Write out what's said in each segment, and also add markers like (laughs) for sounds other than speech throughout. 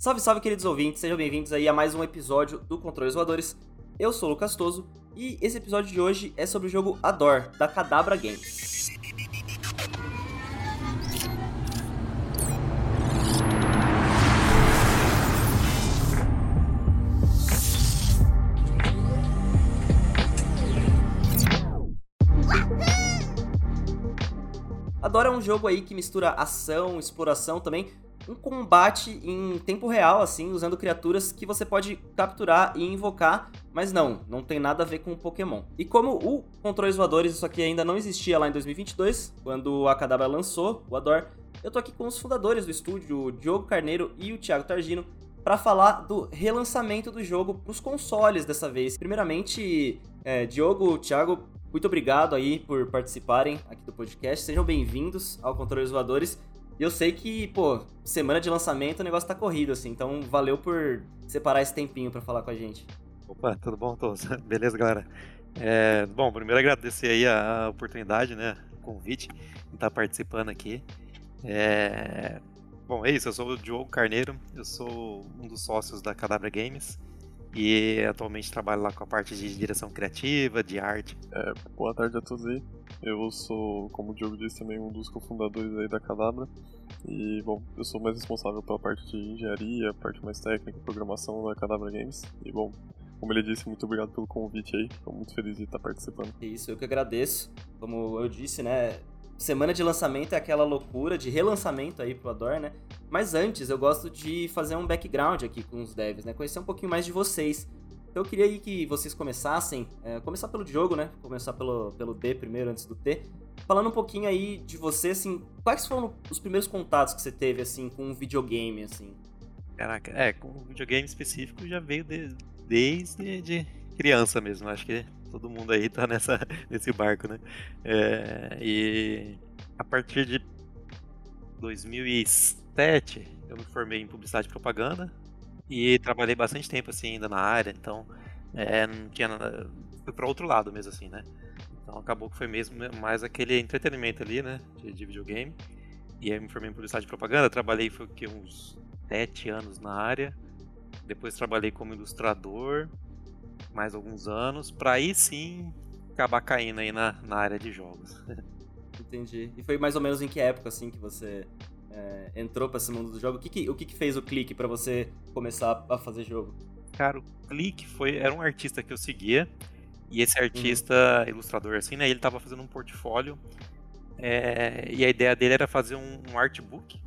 Salve, salve, queridos ouvintes, sejam bem-vindos aí a mais um episódio do Controles Voadores. Eu sou o Lucas Toso e esse episódio de hoje é sobre o jogo Ador, da Cadabra Games. Ador é um jogo aí que mistura ação, exploração também, um combate em tempo real, assim, usando criaturas que você pode capturar e invocar, mas não, não tem nada a ver com Pokémon. E como o Controles Voadores, isso aqui ainda não existia lá em 2022, quando a Kadabra lançou o Ador, eu tô aqui com os fundadores do estúdio, o Diogo Carneiro e o Thiago Targino, para falar do relançamento do jogo para os consoles dessa vez. Primeiramente, é, Diogo, Thiago, muito obrigado aí por participarem aqui do podcast. Sejam bem-vindos ao Controles Voadores. Eu sei que, pô, semana de lançamento o negócio tá corrido, assim, então valeu por separar esse tempinho para falar com a gente. Opa, tudo bom, todos? (laughs) Beleza, galera? É, bom, primeiro agradecer aí a, oportunidade, né, o convite, de estar participando aqui. É, bom, é isso, eu sou o Diogo Carneiro, eu sou um dos sócios da Cadabra Games e atualmente trabalho lá com a parte de direção criativa, de arte. É, boa tarde a todos aí. Eu sou, como o Diogo disse, também um dos cofundadores aí da Cadabra. E, bom, eu sou mais responsável pela parte de engenharia, parte mais técnica e programação da Cadabra Games. E, bom, como ele disse, muito obrigado pelo convite aí. Estou muito feliz de estar participando. Isso, eu que agradeço. Como eu disse, né, semana de lançamento é aquela loucura de relançamento aí pro Ador, né? Mas antes, eu gosto de fazer um background aqui com os devs, né? Conhecer um pouquinho mais de vocês. Então eu queria aí que vocês começassem, é, começar pelo jogo, né? Começar pelo, pelo D primeiro, antes do T. Falando um pouquinho aí de você, assim, quais foram os primeiros contatos que você teve, assim, com um videogame, assim? Caraca, é, com um videogame específico já veio de, desde de criança mesmo, acho que todo mundo aí tá nessa, (laughs) nesse barco, né? É, e a partir de 2007 eu me formei em publicidade e propaganda e trabalhei bastante tempo assim ainda na área, então é, não tinha nada, fui para outro lado mesmo assim, né? Então acabou que foi mesmo mais aquele entretenimento ali, né, de, de videogame. E aí me formei em publicidade e propaganda, trabalhei foi uns sete anos na área. Depois trabalhei como ilustrador mais alguns anos, para aí sim acabar caindo aí na, na área de jogos. (laughs) Entendi. E foi mais ou menos em que época assim que você é, entrou para esse mundo do jogo? O que, que o que, que fez o clique para você começar a fazer jogo? Cara, o clique foi era um artista que eu seguia e esse artista uhum. ilustrador assim, né? Ele tava fazendo um portfólio é, e a ideia dele era fazer um, um artbook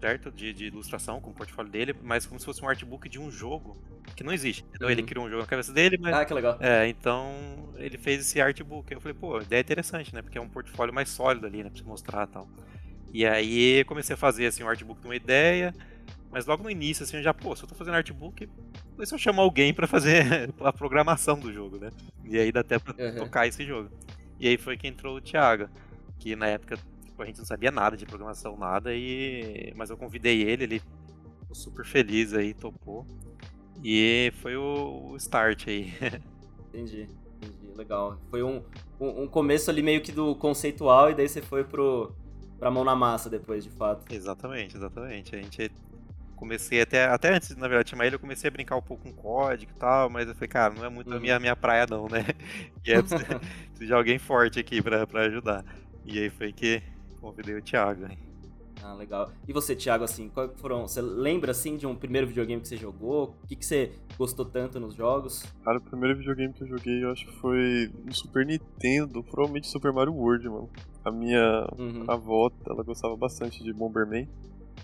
certo? De, de, ilustração com o portfólio dele, mas como se fosse um artbook de um jogo que não existe. Uhum. Ele criou um jogo na cabeça dele, mas. Ah, que legal. É, então ele fez esse artbook. Eu falei, pô, ideia interessante, né? Porque é um portfólio mais sólido ali, né? Pra você mostrar e tal. E aí comecei a fazer assim, um artbook de uma ideia. Mas logo no início, assim, eu já, pô, se eu tô fazendo artbook, se eu chamar alguém para fazer (laughs) a programação do jogo, né? E aí dá até pra uhum. tocar esse jogo. E aí foi que entrou o Thiago, que na época Tipo, a gente não sabia nada de programação, nada, e mas eu convidei ele, ele ficou super feliz aí, topou. E foi o, o start aí. (laughs) entendi, entendi, legal. Foi um, um, um, começo ali meio que do conceitual e daí você foi pro, pra mão na massa depois, de fato. Exatamente, exatamente. A gente comecei até, até antes, na verdade, de chamar ele, eu comecei a brincar um pouco com código e tal, mas eu falei, cara, não é muito uhum. a minha, minha praia não, né? (laughs) E é (laughs) preciso, de alguém forte aqui pra, pra ajudar. E aí foi que convidei o Thiago. Hein? Ah, legal. E você, Thiago, assim, qual foram. Você lembra assim de um primeiro videogame que você jogou? O que, que você gostou tanto nos jogos? Cara, o primeiro videogame que eu joguei, eu acho que foi no Super Nintendo, provavelmente Super Mario World, mano. A minha uhum. avó, ela gostava bastante de Bomberman.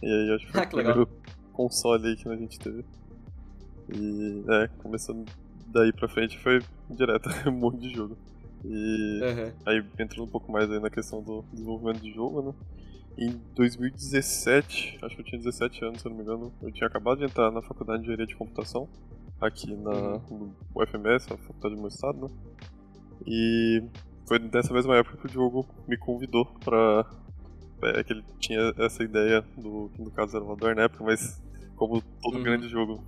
E aí eu acho que (laughs) foi ah, o primeiro legal. console aí que a gente teve. E é, começando daí pra frente foi direto (laughs) um monte de jogo. E uhum. aí entrando um pouco mais aí na questão do desenvolvimento de jogo, né? Em 2017, acho que eu tinha 17 anos, se não me engano, eu tinha acabado de entrar na faculdade de engenharia de computação, aqui na uhum. UFMS, a faculdade do meu estado, né? E foi dessa mesma época que o Diogo me convidou pra. É, que ele tinha essa ideia do que no caso era Salvador na época, mas como todo uhum. grande jogo,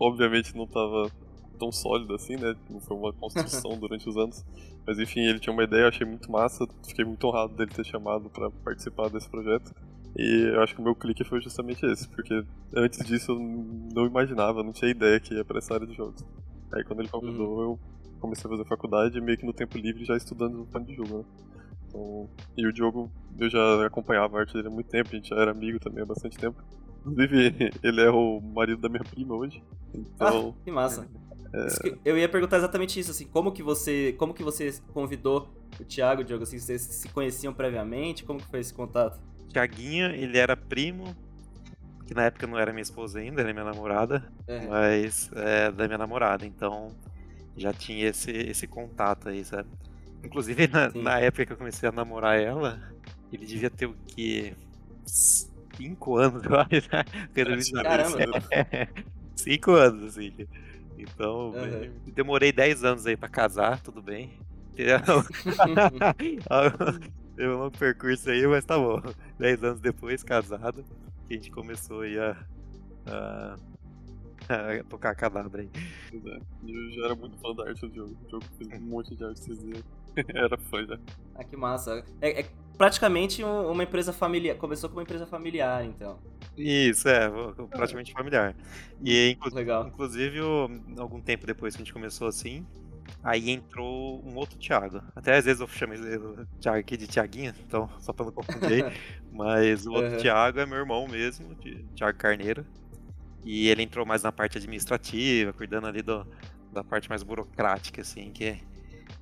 obviamente não tava tão sólido assim, né? Não foi uma construção (laughs) durante os anos. Mas enfim, ele tinha uma ideia, eu achei muito massa. Fiquei muito honrado dele ter chamado para participar desse projeto. E eu acho que o meu clique foi justamente esse, porque antes disso eu não imaginava, não tinha ideia que ia pra essa área de jogos. Aí quando ele convidou, uhum. eu comecei a fazer faculdade meio que no tempo livre já estudando no plano de jogo, né? Então, e o Diogo, eu já acompanhava a arte dele há muito tempo, a gente já era amigo também há bastante tempo. Inclusive, (laughs) ele é o marido da minha prima hoje. Então. Ah, que massa. É... eu ia perguntar exatamente isso, assim, como que você, como que você convidou o Thiago, Diogo, assim, vocês se conheciam previamente, como que foi esse contato? Tiaguinho, ele era primo, que na época não era minha esposa ainda, era minha namorada, é. mas é da minha namorada, então já tinha esse, esse contato aí, sabe? Inclusive, na, na, época que eu comecei a namorar ela, ele devia ter o quê? Cinco anos, (laughs) eu acho. Né? Caramba! (laughs) Cinco anos, assim. Então, uhum. demorei dez anos aí pra casar, tudo bem. (laughs) Teve um longo percurso aí, mas tá bom. Dez anos depois, casado, que a gente começou aí a, a a tocar cadabra aí. É. Eu já era muito fã da arte do jogo. O jogo fez um monte de arte, vocês (laughs) Era fã já. Ah, que massa. É, é praticamente uma empresa familiar. Começou com uma empresa familiar, então. Isso, é, praticamente familiar. E inclu Legal. inclusive, algum tempo depois que a gente começou assim, aí entrou um outro Thiago. Até às vezes eu chamo o Thiago aqui de Thiaguinho, então só pra não confundir. (laughs) mas o outro uhum. Thiago é meu irmão mesmo, Thiago Carneiro. E ele entrou mais na parte administrativa, cuidando ali do, da parte mais burocrática, assim, que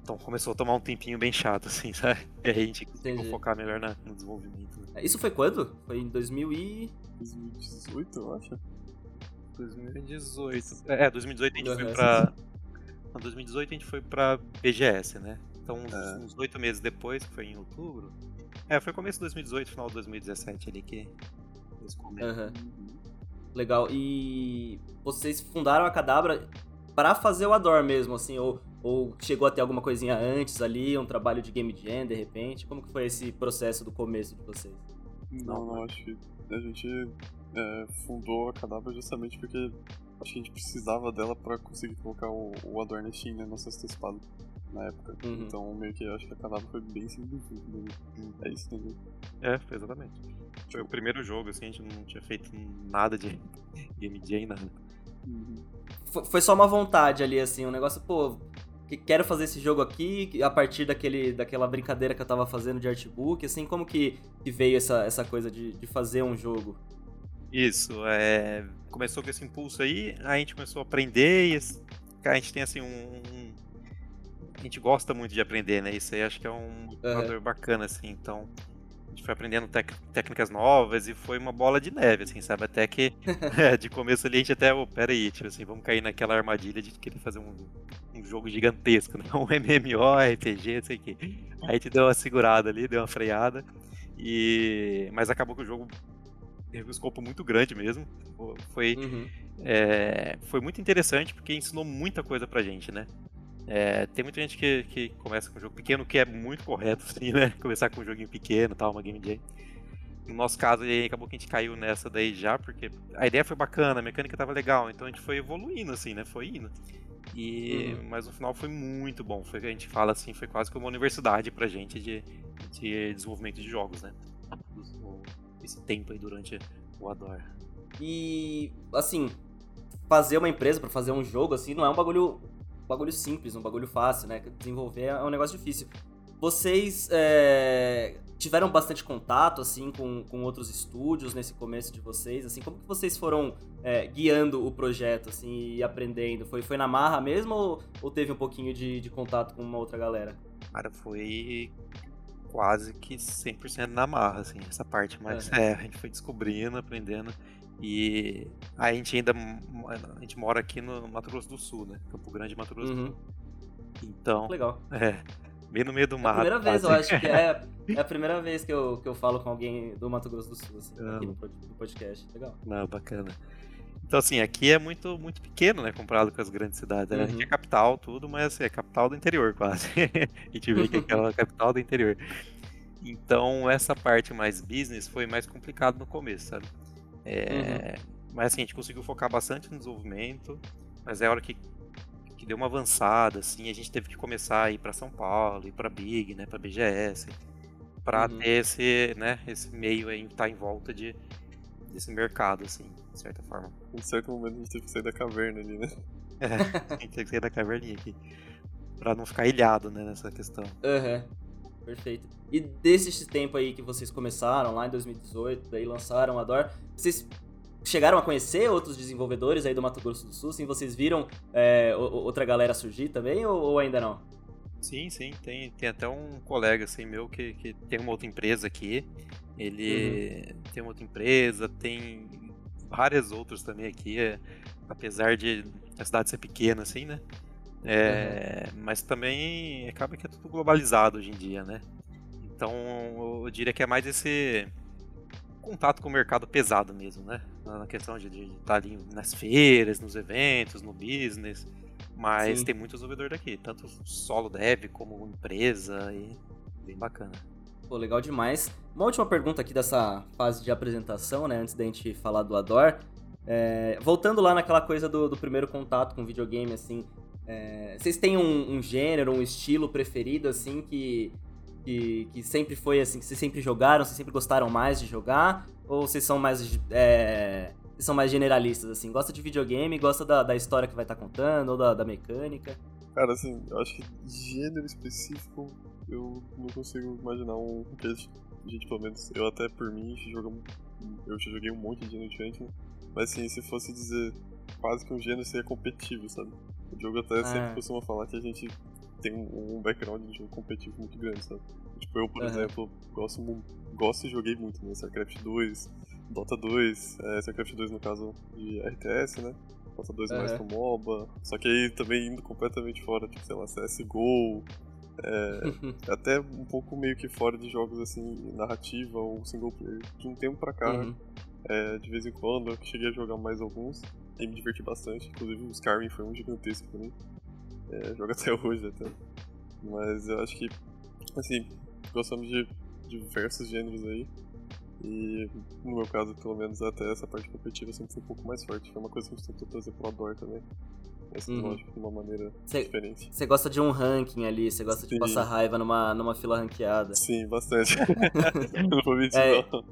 então começou a tomar um tempinho bem chato, assim, (laughs) sabe? E aí a gente conseguiu focar melhor na, no desenvolvimento. É, isso foi quando? Foi em 2000 e... 2018, eu acho. 2018. É, 2018 a gente foi pra... Em 2018 a gente foi pra BGS, né? Então é. uns oito meses depois, que foi em outubro... É, foi começo de 2018, final de 2017 ali que... Uhum. Legal. E vocês fundaram a Cadabra para fazer o Ador mesmo, assim, ou, ou chegou a ter alguma coisinha antes ali, um trabalho de game jam, de repente? Como que foi esse processo do começo de vocês? Não, não, acho que a gente é, fundou a Cadabra justamente porque acho que a gente precisava dela para conseguir colocar o, o Ador na Steam, né, nossa espada na época. Uhum. Então, meio que acho que a Cadabra foi bem simples. Né? É isso, entendeu? É, exatamente. Foi o primeiro jogo, assim, a gente não tinha feito nada de (laughs) game jam, nada. Uhum. Foi só uma vontade ali, assim, um negócio, pô, quero fazer esse jogo aqui, a partir daquele, daquela brincadeira que eu tava fazendo de artbook, assim, como que, que veio essa, essa coisa de, de fazer um jogo? Isso, é, começou com esse impulso aí, a gente começou a aprender e a gente tem, assim, um, a gente gosta muito de aprender, né? Isso aí acho que é um motivador uhum. bacana, assim. Então, a gente foi aprendendo técnicas novas e foi uma bola de neve, assim, sabe? Até que (laughs) é, de começo ali a gente até, oh, pera aí, tipo assim, vamos cair naquela armadilha de querer fazer um, um jogo gigantesco, né? (laughs) Um MMO, RPG, não sei o quê. Aí a gente deu uma segurada ali, deu uma freada. E... Mas acabou que o jogo teve um escopo muito grande mesmo. Foi, uhum. é, foi muito interessante porque ensinou muita coisa pra gente, né? É, tem muita gente que, que começa com um jogo pequeno, que é muito correto, (laughs) assim, né? Começar com um joguinho pequeno tal, uma game jam. No nosso caso, aí, acabou que a gente caiu nessa daí já, porque a ideia foi bacana, a mecânica tava legal, então a gente foi evoluindo, assim, né? Foi indo. E, uhum. Mas no final foi muito bom. Foi a gente fala assim, foi quase como uma universidade pra gente de, de desenvolvimento de jogos, né? Esse tempo aí durante o Ador. E assim, fazer uma empresa para fazer um jogo assim não é um bagulho bagulho simples, um bagulho fácil, né? Desenvolver é um negócio difícil. Vocês é, tiveram bastante contato, assim, com, com outros estúdios nesse começo de vocês? Assim, como que vocês foram é, guiando o projeto, assim, e aprendendo? Foi, foi na marra mesmo ou, ou teve um pouquinho de, de contato com uma outra galera? Cara, foi quase que 100% na marra, assim, essa parte. Mas é. (laughs) é, a gente foi descobrindo, aprendendo. E a gente ainda a gente mora aqui no Mato Grosso do Sul, né? Campo Grande, Mato Grosso uhum. do Sul. Então, legal. É, bem no meio do mato. É a primeira vez, eu acho que é, é a (laughs) primeira vez que eu, que eu falo com alguém do Mato Grosso do Sul, assim, aqui no, no podcast. Legal. Não, bacana. Então, assim, aqui é muito, muito pequeno, né, comparado com as grandes cidades. Né? Uhum. A gente é capital, tudo, mas assim, é capital do interior, quase. (laughs) a gente vê que é aquela capital do interior. Então, essa parte mais business foi mais complicado no começo, sabe? É, uhum. Mas assim, a gente conseguiu focar bastante no desenvolvimento, mas é a hora que, que deu uma avançada, assim, a gente teve que começar a ir para São Paulo, ir para Big, né, para BGS. para uhum. ter esse, né, esse meio aí estar tá em volta de, desse mercado, assim, de certa forma. Em certo momento a gente teve que sair da caverna ali, né? É, a gente teve que sair da caverninha aqui. Pra não ficar ilhado, né, nessa questão. Aham. Uhum. Perfeito. E desse tempo aí que vocês começaram, lá em 2018, daí lançaram a DOR, vocês chegaram a conhecer outros desenvolvedores aí do Mato Grosso do Sul? Assim, vocês viram é, outra galera surgir também ou, ou, ainda não? Sim, sim. Tem, tem até um colega assim meu que, que tem uma outra empresa aqui. Ele uhum. tem uma outra empresa, tem várias outras também aqui, é, apesar de a cidade ser pequena, assim, né? É, uhum. Mas também acaba que é tudo globalizado hoje em dia, né? Então eu diria que é mais esse contato com o mercado pesado mesmo, né? Na questão de, de estar ali nas feiras, nos eventos, no business. Mas Sim. tem muito desenvolvedor daqui, tanto solo dev como empresa e bem bacana. Pô, legal demais. Uma última pergunta aqui dessa fase de apresentação, né? Antes da gente falar do Ador. É, voltando lá naquela coisa do, do primeiro contato com videogame, assim. É, vocês têm um, um, gênero, um estilo preferido, assim, que, que, que, sempre foi assim, que vocês sempre jogaram, vocês sempre gostaram mais de jogar? Ou vocês são mais. É, vocês são mais generalistas, assim? Gosta de videogame, gosta da, da história que vai estar tá contando, ou da, da mecânica? Cara, assim, eu acho que gênero específico eu não consigo imaginar um que a gente, pelo menos, eu até por mim, eu já joguei um monte de gênero diferente, né? Mas assim, se fosse dizer quase que um gênero seria competitivo, sabe? O jogo até é. sempre costuma falar que a gente tem um background de jogo competitivo muito grande, sabe? Tipo, eu, por uhum. exemplo, gosto, gosto e joguei muito, né? StarCraft 2, Dota 2, é, StarCraft 2 no caso de RTS, né? Dota 2 uhum. mais pro MOBA. Só que aí também indo completamente fora, tipo, sei lá, CSGO, é, (laughs) até um pouco meio que fora de jogos assim, narrativa ou single player. De um tempo pra cá, uhum. é, de vez em quando, eu cheguei a jogar mais alguns e me diverti bastante. Inclusive o Skyrim foi um gigantesco pra mim. É, jogo (laughs) até hoje até. Mas eu acho que, assim, gostamos de diversos gêneros aí. E no meu caso, pelo menos até essa parte competitiva sempre foi um pouco mais forte. Foi uma coisa que a gente tentou trazer pro Ador também. Uhum. de uma maneira cê, diferente. Você gosta de um ranking ali, você gosta Sim. de passar raiva numa, numa fila ranqueada. Sim, bastante. (laughs) não vou mentir, é, não.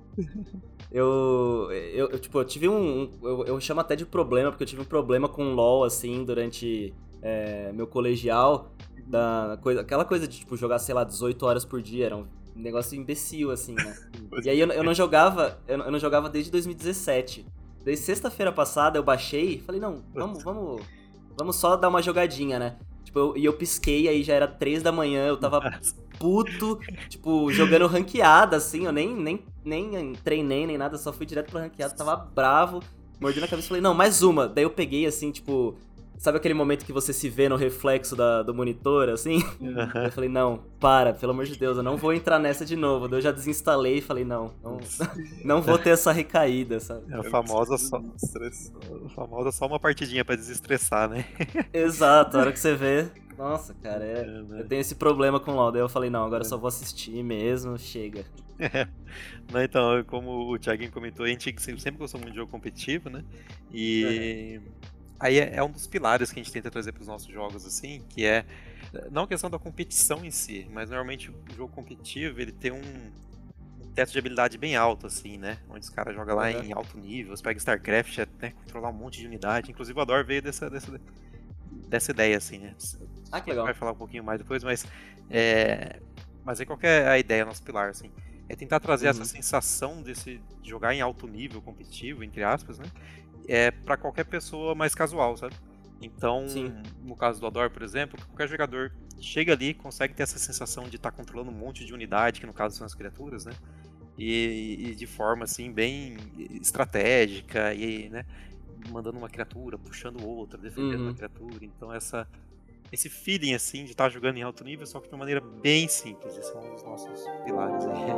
Eu, eu, eu, tipo, eu tive um. Eu, eu chamo até de problema, porque eu tive um problema com LOL, assim, durante é, meu colegial. Da coisa, aquela coisa de, tipo, jogar, sei lá, 18 horas por dia. Era um negócio imbecil, assim, né? e aí eu, eu não jogava. Eu, eu não jogava desde 2017. Desde sexta-feira passada eu baixei e falei, não, vamos, vamos vamos só dar uma jogadinha, né? Tipo, eu, e eu pisquei, aí já era três da manhã, eu tava puto, tipo, jogando ranqueada, assim, eu nem, nem, nem treinei nem nada, só fui direto pra ranqueada, tava bravo, mordi na cabeça e falei, não, mais uma. Daí eu peguei, assim, tipo, Sabe aquele momento que você se vê no reflexo da, do monitor, assim? Uhum. Eu falei, não, para, pelo amor de Deus, eu não vou entrar nessa de novo. Eu já desinstalei e falei, não, não, (laughs) não vou ter essa recaída, sabe? É a famosa só, a famosa só uma partidinha pra desestressar, né? Exato, a hora que você vê, (laughs) nossa, cara, é, é, né? eu tenho esse problema com o LoL. Daí eu falei, não, agora é. só vou assistir mesmo, chega. É. Não, então, como o Thiaguinho comentou, a gente sempre gostou muito de jogo competitivo, né? E uhum aí é, é, um dos pilares que a gente tenta trazer para os nossos jogos, assim, que é não a questão da competição em si, mas normalmente o jogo competitivo ele tem um, um teto de habilidade bem alto, assim, né? Onde os caras jogam lá em alto nível, você pega StarCraft, é né, controlar um monte de unidade. Inclusive o Ador veio dessa, dessa, dessa ideia, assim, né? Ah, que legal. vai falar um pouquinho mais depois, mas é, mas aí qual é a ideia, nosso pilar, assim? É tentar trazer uhum. essa sensação desse de jogar em alto nível competitivo, entre aspas, né? É para qualquer pessoa mais casual, sabe? Então, Sim. no caso do Ador, por exemplo, qualquer jogador chega ali consegue ter essa sensação de estar tá controlando um monte de unidade, que no caso são as criaturas, né? E, e, de forma assim bem estratégica e, né, mandando uma criatura, puxando outra, defendendo uhum. uma criatura. Então essa esse feeling assim de estar tá jogando em alto nível, só que de uma maneira bem simples. Esses são os nossos pilares aí.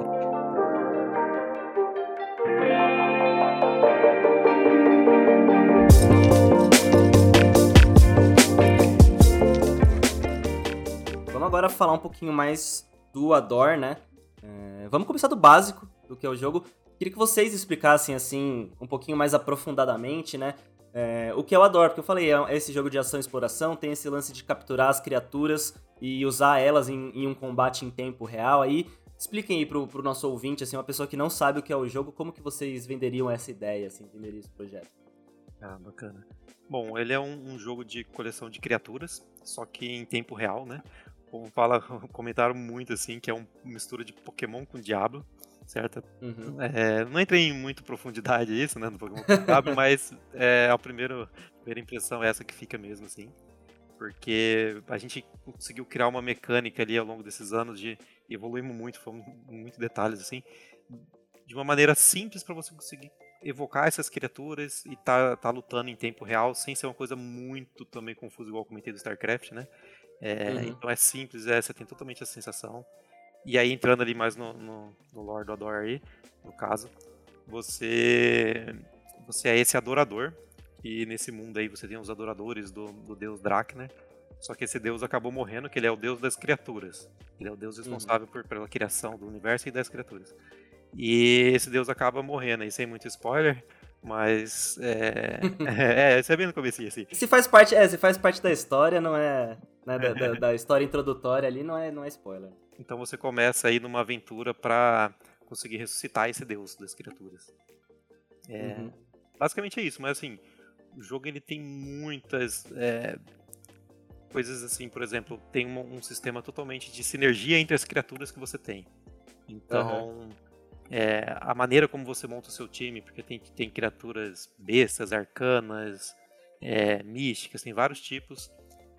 Vamos agora falar um pouquinho mais do Ador, né? É, vamos começar do básico do que é o jogo. Queria que vocês explicassem, assim, um pouquinho mais aprofundadamente, né? É, o que é o Ador, porque eu falei, é esse jogo de ação e exploração, tem esse lance de capturar as criaturas e usar elas em, em um combate em tempo real aí. Expliquem aí pro, pro nosso ouvinte, assim, uma pessoa que não sabe o que é o jogo, como que vocês venderiam essa ideia, assim, venderiam esse projeto? Ah, bacana. Bom, ele é um, um, jogo de coleção de criaturas, só que em tempo real, né? Como fala, (laughs) comentaram muito assim, que é uma mistura de Pokémon com Diablo, certo? Uhum. É, não entrei em muita profundidade isso, né, no Pokémon com Diablo, (laughs) mas é, a primeira, a primeira impressão é essa que fica mesmo, assim. Porque a gente conseguiu criar uma mecânica ali ao longo desses anos de evoluímos muito, fomos muito detalhes, assim, de uma maneira simples para você conseguir evocar essas criaturas e tá, tá lutando em tempo real, sem ser uma coisa muito também confusa, igual eu comentei do StarCraft, né? É, uhum. Então é simples, é, você tem totalmente essa sensação. E aí, entrando ali mais no, no, no Lord do Ador aí, no caso, você, você é esse adorador, e nesse mundo aí você tem os adoradores do, do deus Drakner, só que esse deus acabou morrendo, que ele é o deus das criaturas. Ele é o deus uhum. responsável uhum. por, pela criação do universo e das criaturas. E esse deus acaba morrendo, aí sem muito spoiler, mas (laughs) é, (laughs) é, você é bem no começo assim. Se faz parte, é, se faz parte da história, não é, né, da, da, (laughs) da, história introdutória ali, não é, não é spoiler. Então você começa aí numa aventura para conseguir ressuscitar esse deus das criaturas. É, uhum. Basicamente é isso, mas assim, o jogo ele tem muitas é, coisas assim, por exemplo, tem um, um, sistema totalmente de sinergia entre as criaturas que você tem. Então, uhum é, a maneira como você monta o seu time, porque tem, tem criaturas bestas, arcanas, é, místicas, tem vários tipos.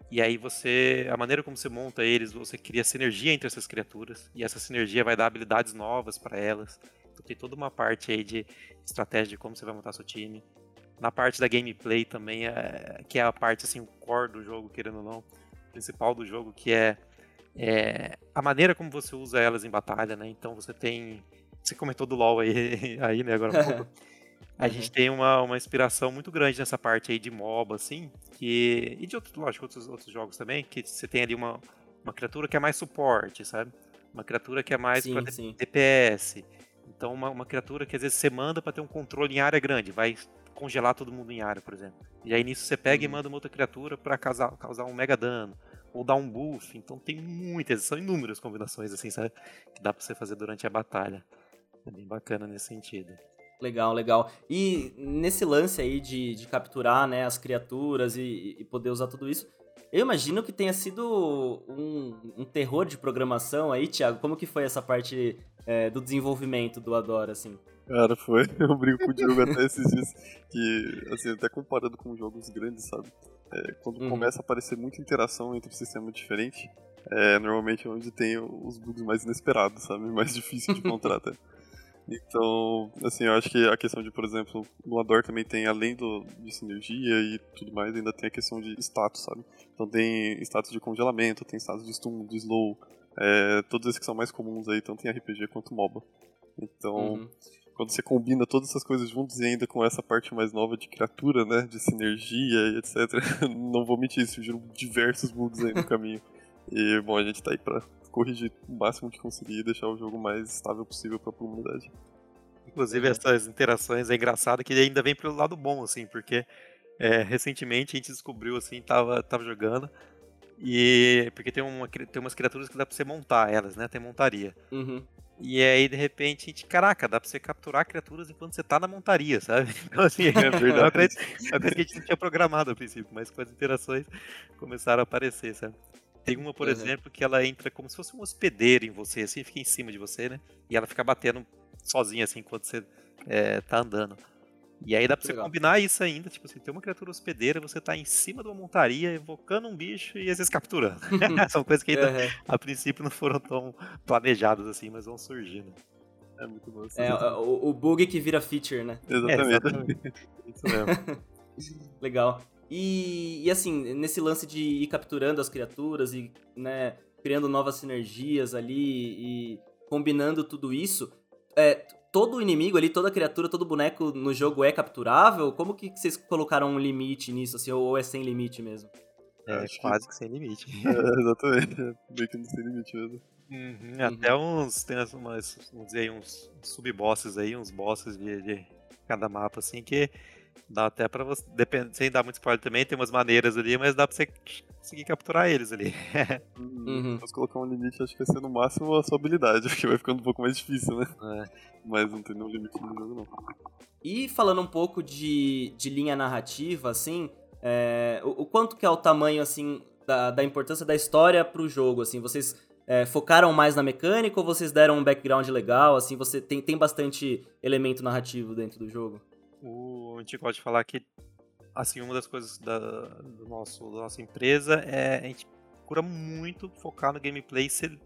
E aí você, a maneira como você monta eles, você cria sinergia entre essas criaturas e essa sinergia vai dar habilidades novas para elas. Então tem toda uma parte aí de estratégia de como você vai montar seu time. Na parte da gameplay também, é, que é a parte assim, o core do jogo, querendo ou não, principal do jogo, que é, é a maneira como você usa elas em batalha, né? Então você tem você comentou do LoL aí, (laughs) aí né, agora pouco. (laughs) A gente tem uma, uma inspiração muito grande nessa parte aí de MOBA, assim, que... E de outros, lógico, outros, outros jogos também, que você tem ali uma, uma criatura que é mais suporte, sabe? Uma criatura que é mais sim, pra sim. DPS. Então, uma, uma criatura que às vezes você manda para ter um controle em área grande, vai congelar todo mundo em área, por exemplo. E aí nisso você pega uhum. e manda uma outra criatura para causar, causar um mega dano, ou dar um buff. Então tem muitas, são inúmeras combinações assim, sabe? Que dá para você fazer durante a batalha. É bem bacana nesse sentido. Legal, legal. E nesse lance aí de, de capturar né, as criaturas e, e poder usar tudo isso, eu imagino que tenha sido um, um, terror de programação aí, Thiago. Como que foi essa parte é, do desenvolvimento do Adora, assim? Cara, foi. (laughs) Eu brigo com o Diogo até esses dias que, assim, até comparando com jogos grandes, sabe? É, quando uhum. começa a aparecer muita interação entre sistemas diferentes, é normalmente é onde tem os bugs mais inesperados, sabe? (laughs) Mais difícil de encontrar até. Então, assim, eu acho que a questão de, por exemplo, no Ador também tem, além do, de sinergia e tudo mais, ainda tem a questão de status, sabe? Então tem status de congelamento, tem status de stun, de slow, é, todos esses que são mais comuns aí, tanto em RPG quanto MOBA. Então, uhum. quando você combina todas essas coisas juntas e ainda com essa parte mais nova de criatura, né, de sinergia e etc, (laughs) não vou mentir, surgiram diversos bugs aí no (laughs) caminho. E, bom, a gente tá aí pra corrigir o máximo que conseguir e deixar o jogo mais estável possível para a comunidade. Inclusive, essas interações é engraçado que ainda vem pelo lado bom, assim, porque é, recentemente a gente descobriu, assim, tava, tava jogando, e porque tem, uma, tem umas criaturas que dá pra você montar elas, né? Tem montaria. Uhum. E aí, de repente, a gente, caraca, dá pra você capturar criaturas enquanto você tá na montaria, sabe? (laughs) Então, assim, é (laughs) verdade. É uma coisa, uma coisa que a gente não tinha programado a princípio, mas com as interações começaram a aparecer, sabe? Tem uma, por uhum. exemplo, que ela entra como se fosse um hospedeiro em você, assim, fica em cima de você, né? E ela fica batendo sozinha, assim, enquanto você é, tá andando. E aí dá pra você Legal. combinar isso ainda, tipo assim, tem uma criatura hospedeira, você tá em cima de uma montaria, evocando um bicho e às vezes capturando. (laughs) São coisas que ainda, uhum. a princípio, não foram tão planejadas assim, mas vão surgindo. É muito bom. É, o, o, bug que vira feature, né? Exatamente. É, exatamente. (laughs) isso mesmo. (laughs) Legal. E, e, assim, nesse lance de ir capturando as criaturas e, né, criando novas sinergias ali e combinando tudo isso, é, todo inimigo ali, toda criatura, todo boneco no jogo é capturável? Como que vocês colocaram um limite nisso, assim, ou é sem limite mesmo? É, quase que sem limite. (laughs) É, exatamente, (laughs) é bem que sem limite mesmo. Uhum, até uhum. uns, tem umas, vamos dizer, uns sub-bosses aí, uns bosses de, de cada mapa, assim, que Dá até pra você, depend, sem dar muito spoiler também, tem umas maneiras ali, mas dá pra você conseguir capturar eles ali. (laughs) uhum. Posso colocar um limite, acho que vai ser no máximo a sua habilidade, (laughs) porque vai ficando um pouco mais difícil, né? É. Mas não tem nenhum limite no jogo, não. E falando um pouco de, de linha narrativa, assim, é, o, o, quanto que é o tamanho, assim, da, da importância da história pro jogo, assim, vocês é, focaram mais na mecânica ou vocês deram um background legal, assim, você tem, tem bastante elemento narrativo dentro do jogo? O, a gente gosta de falar que assim, uma das coisas da, do nosso, da nossa empresa é a gente procura muito focar no gameplay ser,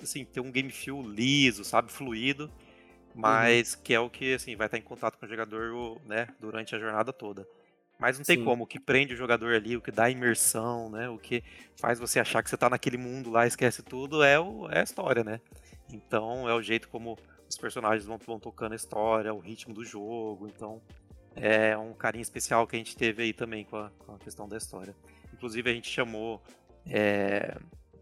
assim, ter um game feel liso, sabe, fluido, mas uhum. que é o que assim, vai estar em contato com o jogador né, durante a jornada toda. Mas não tem Sim. como, o que prende o jogador ali, o que dá imersão, né? O que faz você achar que você está naquele mundo lá, esquece tudo, é, o, é a história, né? Então é o jeito como os personagens vão, vão tocando a história, o ritmo do jogo. Então é um carinho especial que a gente teve aí também com a, com a questão da história. Inclusive a gente chamou é,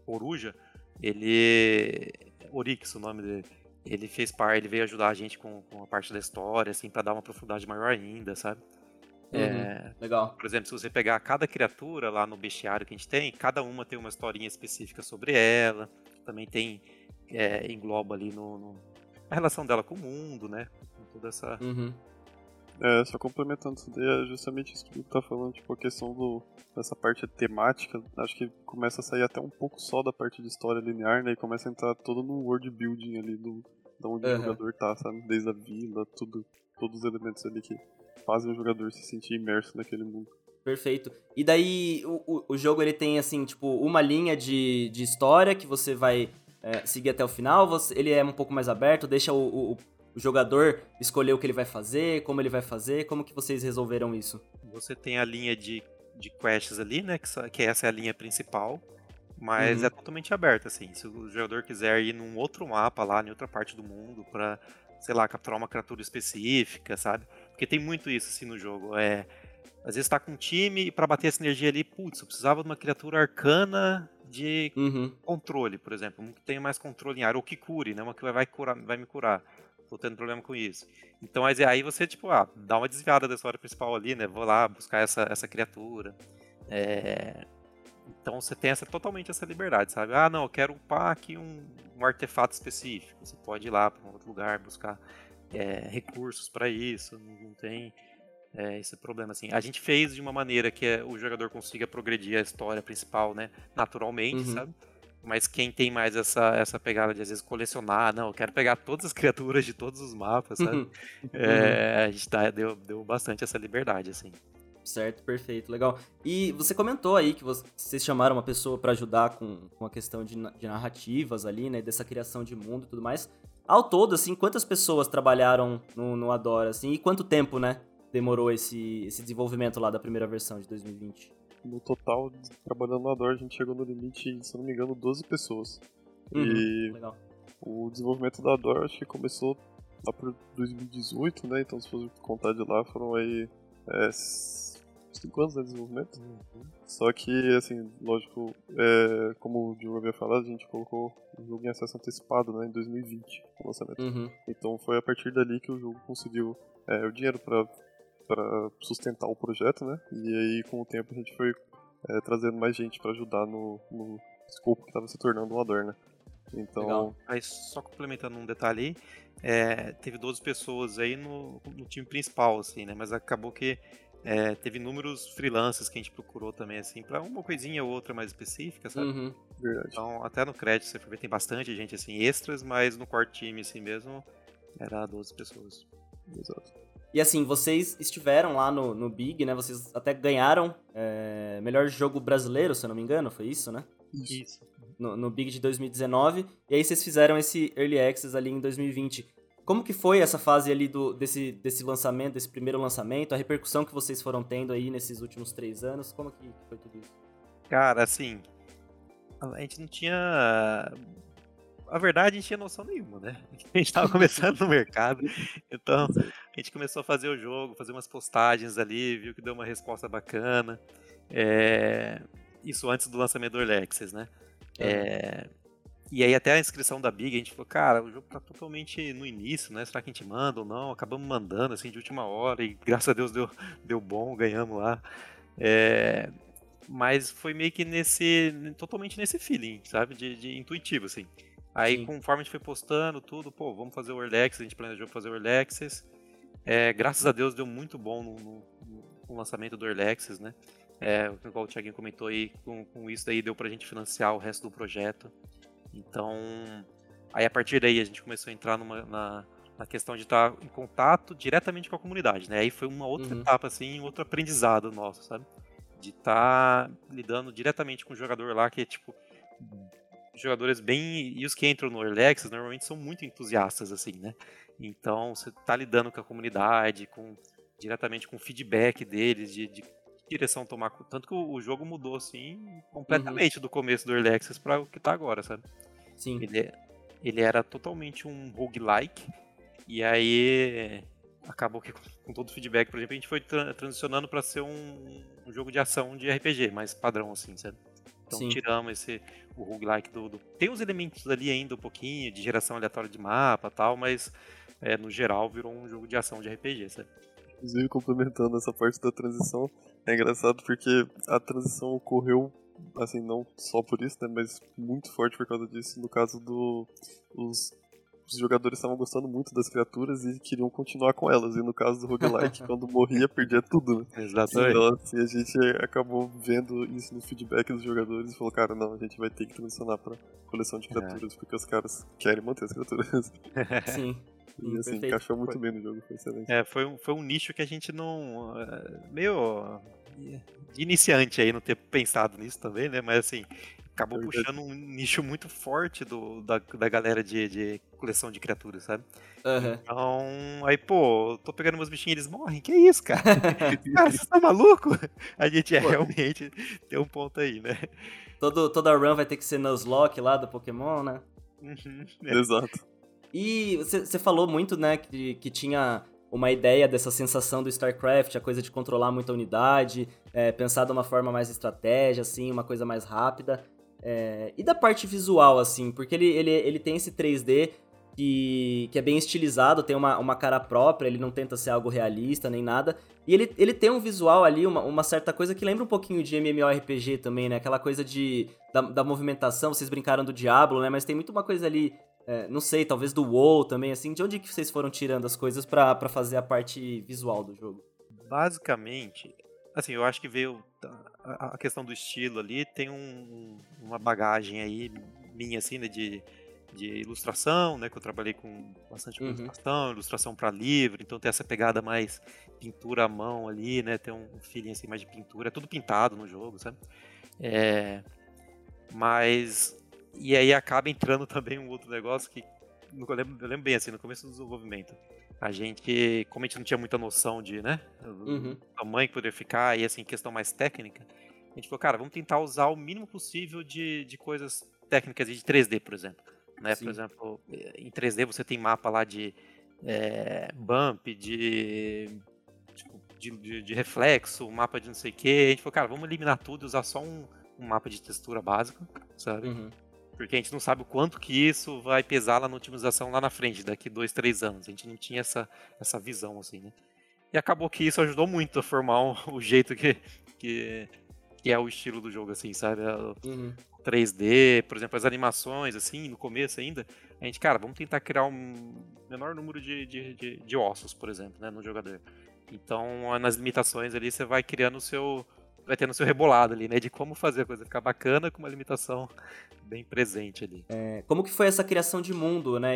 Oruja, ele. Orix, o nome dele. Ele fez parte, ele veio ajudar a gente com, com a parte da história, assim, para dar uma profundidade maior ainda, sabe? Uhum, é, legal. Por exemplo, se você pegar cada criatura lá no bestiário que a gente tem, cada uma tem uma historinha específica sobre ela. Também tem. É, engloba ali no, no, a relação dela com o mundo, né? Com toda essa. Uhum. É, só complementando isso daí, é justamente isso que tu tá falando, tipo, a questão do, dessa parte temática, acho que começa a sair até um pouco só da parte de história linear, né, e começa a entrar todo no world building ali do, da onde uhum. o jogador tá, sabe, desde a vila, tudo, todos os elementos ali que fazem o jogador se sentir imerso naquele mundo. Perfeito. E daí, o, o jogo ele tem, assim, tipo, uma linha de, de história que você vai é, seguir até o final, você, ele é um pouco mais aberto, deixa o, o, o, jogador escolher o que ele vai fazer, como ele vai fazer, como que vocês resolveram isso? Você tem a linha de, de quests ali, né, que, que essa é a linha principal, mas uhum. é totalmente aberta, assim, se o jogador quiser ir num outro mapa lá, em outra parte do mundo, pra, sei lá, capturar uma criatura específica, sabe? Porque tem muito isso, assim, no jogo, é... Às vezes tá com um time e pra bater a sinergia ali, putz, eu precisava de uma criatura arcana de uhum. controle, por exemplo. Um que tenha mais controle em área, ou que cure, né? Uma que vai, curar, vai me curar. Tô tendo problema com isso. Então, aí você, tipo, ah, dá uma desviada da história principal ali, né? Vou lá buscar essa, essa criatura. É... Então você tem essa, totalmente essa liberdade, sabe? Ah, não, eu quero upar aqui um, um artefato específico. Você pode ir lá para um outro lugar, buscar é, recursos para isso. Não tem é, esse problema, assim. A gente fez de uma maneira que é, o jogador consiga progredir a história principal, né, naturalmente, uhum. sabe? Mas quem tem mais essa, essa pegada de às vezes colecionar, não, eu quero pegar todas as criaturas de todos os mapas, sabe? (laughs) Uhum. É, a gente tá, deu, deu bastante essa liberdade, assim. Certo, perfeito, legal. E você comentou aí que vocês chamaram uma pessoa para ajudar com, com a questão de, de narrativas ali, né, dessa criação de mundo e tudo mais. Ao todo, assim, quantas pessoas trabalharam no, no Adora, assim, e quanto tempo, né, demorou esse, esse desenvolvimento lá da primeira versão de 2020? No total, trabalhando no Ador, a gente chegou no limite, se não me engano, 12 pessoas. Uhum, e legal. o desenvolvimento da Ador acho que começou lá por 2018, né? Então, se for contar de lá, foram aí é, 5 anos de desenvolvimento. Uhum. Só que, assim, lógico, é, como o Diogo havia falado, a gente colocou o jogo em acesso antecipado, né? Em 2020, o lançamento. Uhum. Então, foi a partir dali que o jogo conseguiu é, o dinheiro para para sustentar o projeto, né? E aí, com o tempo, a gente foi é, trazendo mais gente para ajudar no, no escopo que estava se tornando o Ador, né? Então. Legal. Aí, só complementando um detalhe aí, é, teve 12 pessoas aí no, no, time principal, assim, né? Mas acabou que é, teve números freelancers que a gente procurou também, assim, para uma coisinha ou outra mais específica, sabe? Uhum. Verdade. Então, até no crédito você ver, tem bastante gente, assim, extras, mas no core time, assim mesmo, era 12 pessoas. Exato. E assim, vocês estiveram lá no, no Big, né? Vocês até ganharam é, melhor jogo brasileiro, se eu não me engano, foi isso, né? Isso. No, no, Big de 2019. E aí vocês fizeram esse Early Access ali em 2020. Como que foi essa fase ali do, desse, desse lançamento, desse primeiro lançamento, a repercussão que vocês foram tendo aí nesses últimos três anos? Como que foi tudo isso? Cara, assim, a gente não tinha a verdade, a gente tinha noção nenhuma, né? (laughs) A gente estava começando no mercado, então a gente começou a fazer o jogo, fazer umas postagens ali, viu que deu uma resposta bacana. É... Isso antes do lançamento do Early né? É... e aí até a inscrição da Big, a gente falou, cara, o jogo tá totalmente no início, né? Será que a gente manda ou não? Acabamos mandando, assim, de última hora, e graças a Deus deu, deu bom, ganhamos lá. É, mas foi meio que nesse. totalmente nesse feeling, sabe? De, de intuitivo, assim. Aí, Sim. conforme a gente foi postando tudo, pô, vamos fazer o Access, a gente planejou fazer o Access. É, graças a Deus deu muito bom no, no, no lançamento do Access, né? É, igual o Thiaguinho comentou aí, com, com isso daí deu pra gente financiar o resto do projeto. Então, aí a partir daí a gente começou a entrar numa, na, na questão de estar em contato diretamente com a comunidade, né? Aí foi uma outra uhum. etapa, assim, outro aprendizado nosso, sabe? De estar lidando diretamente com o jogador lá, que é tipo, jogadores bem. E os que entram no Early Access normalmente são muito entusiastas, assim, né? Então você está lidando com a comunidade, com diretamente com o feedback deles, de, de direção tomar. Tanto que o, o jogo mudou, assim, completamente uhum. do começo do Early Access para o que está agora, sabe? Sim. Ele, ele era totalmente um roguelike, e aí acabou que com todo o feedback, por exemplo, a gente foi tra transicionando para ser um, um, jogo de ação de RPG, mais padrão, assim, sabe? Então Sim. tiramos esse o roguelike do, do, Tem uns elementos ali ainda um pouquinho de geração aleatória de mapa tal, mas é, no geral virou um jogo de ação de RPG, sabe? Inclusive, complementando essa parte da transição, é engraçado porque a transição ocorreu, assim, não só por isso, né, mas muito forte por causa disso, no caso do... Os, os jogadores estavam gostando muito das criaturas e queriam continuar com elas, e no caso do roguelike, (laughs) quando morria, perdia tudo, né? Exatamente. Então, assim, a gente acabou vendo isso no feedback dos jogadores e falou, cara, não, a gente vai ter que transicionar pra coleção de é. criaturas, é. porque os caras querem manter as criaturas. Sim. (laughs) E assim, Perfeito. encaixou muito foi. bem no jogo, foi excelente. É, foi um, foi um nicho que a gente não. É, meio. de iniciante aí, não ter pensado nisso também, né? Mas assim, acabou puxando um nicho muito forte do, da, da galera de, de coleção de criaturas, sabe? Uhum. Então, aí, pô, tô pegando meus bichinhos e eles morrem, que isso, cara? (laughs) cara, você tá maluco? A gente é, realmente tem um ponto aí, né? Todo, toda run vai ter que ser Nuzlocke lá do Pokémon, né? Uhum, é. Exato. E você falou muito, né, que, que tinha uma ideia dessa sensação do StarCraft, a coisa de controlar muita unidade, é, pensar de uma forma mais estratégia, assim, uma coisa mais rápida. É, e da parte visual, assim, porque ele, ele, ele tem esse 3D que, que é bem estilizado, tem uma, uma cara própria, ele não tenta ser algo realista nem nada. E ele, ele tem um visual ali, uma, uma certa coisa que lembra um pouquinho de MMORPG também, né? Aquela coisa de, da, da movimentação, vocês brincaram do Diablo, né? Mas tem muito uma coisa ali é, não sei, talvez do WoW também, assim, de onde que vocês foram tirando as coisas para fazer a parte visual do jogo? Basicamente, assim, eu acho que veio a, questão do estilo ali, tem um, uma bagagem aí minha, assim, né, de, de ilustração, né, que eu trabalhei com bastante uhum. ilustração, ilustração para livro, então tem essa pegada mais pintura à mão ali, né, tem um feeling assim mais de pintura, é tudo pintado no jogo, sabe? É, mas e aí acaba entrando também um outro negócio que eu lembro, eu lembro bem assim, no começo do desenvolvimento. A gente, como a gente não tinha muita noção de, né, uhum. tamanho que poderia ficar e assim, questão mais técnica, a gente falou, cara, vamos tentar usar o mínimo possível de, de coisas técnicas de 3D, por exemplo. Né? Por exemplo, em 3D você tem mapa lá de é, bump, de, tipo, de, de, de, reflexo, mapa de não sei o que. A gente falou, cara, vamos eliminar tudo e usar só um, um mapa de textura básico, sabe? Uhum. Porque a gente não sabe o quanto que isso vai pesar lá na otimização lá na frente, daqui dois, três anos. A gente não tinha essa, essa visão, assim, né? E acabou que isso ajudou muito a formar um, o jeito que, que, que, é o estilo do jogo, assim, sabe? Uhum. 3D, por exemplo, as animações, assim, no começo ainda, a gente, cara, vamos tentar criar um menor número de, de, de, de ossos, por exemplo, né, no jogador. Então, nas limitações ali, você vai criando o seu, vai tendo seu rebolado ali, né? De como fazer a coisa ficar bacana com uma limitação bem presente ali. É, como que foi essa criação de mundo, né?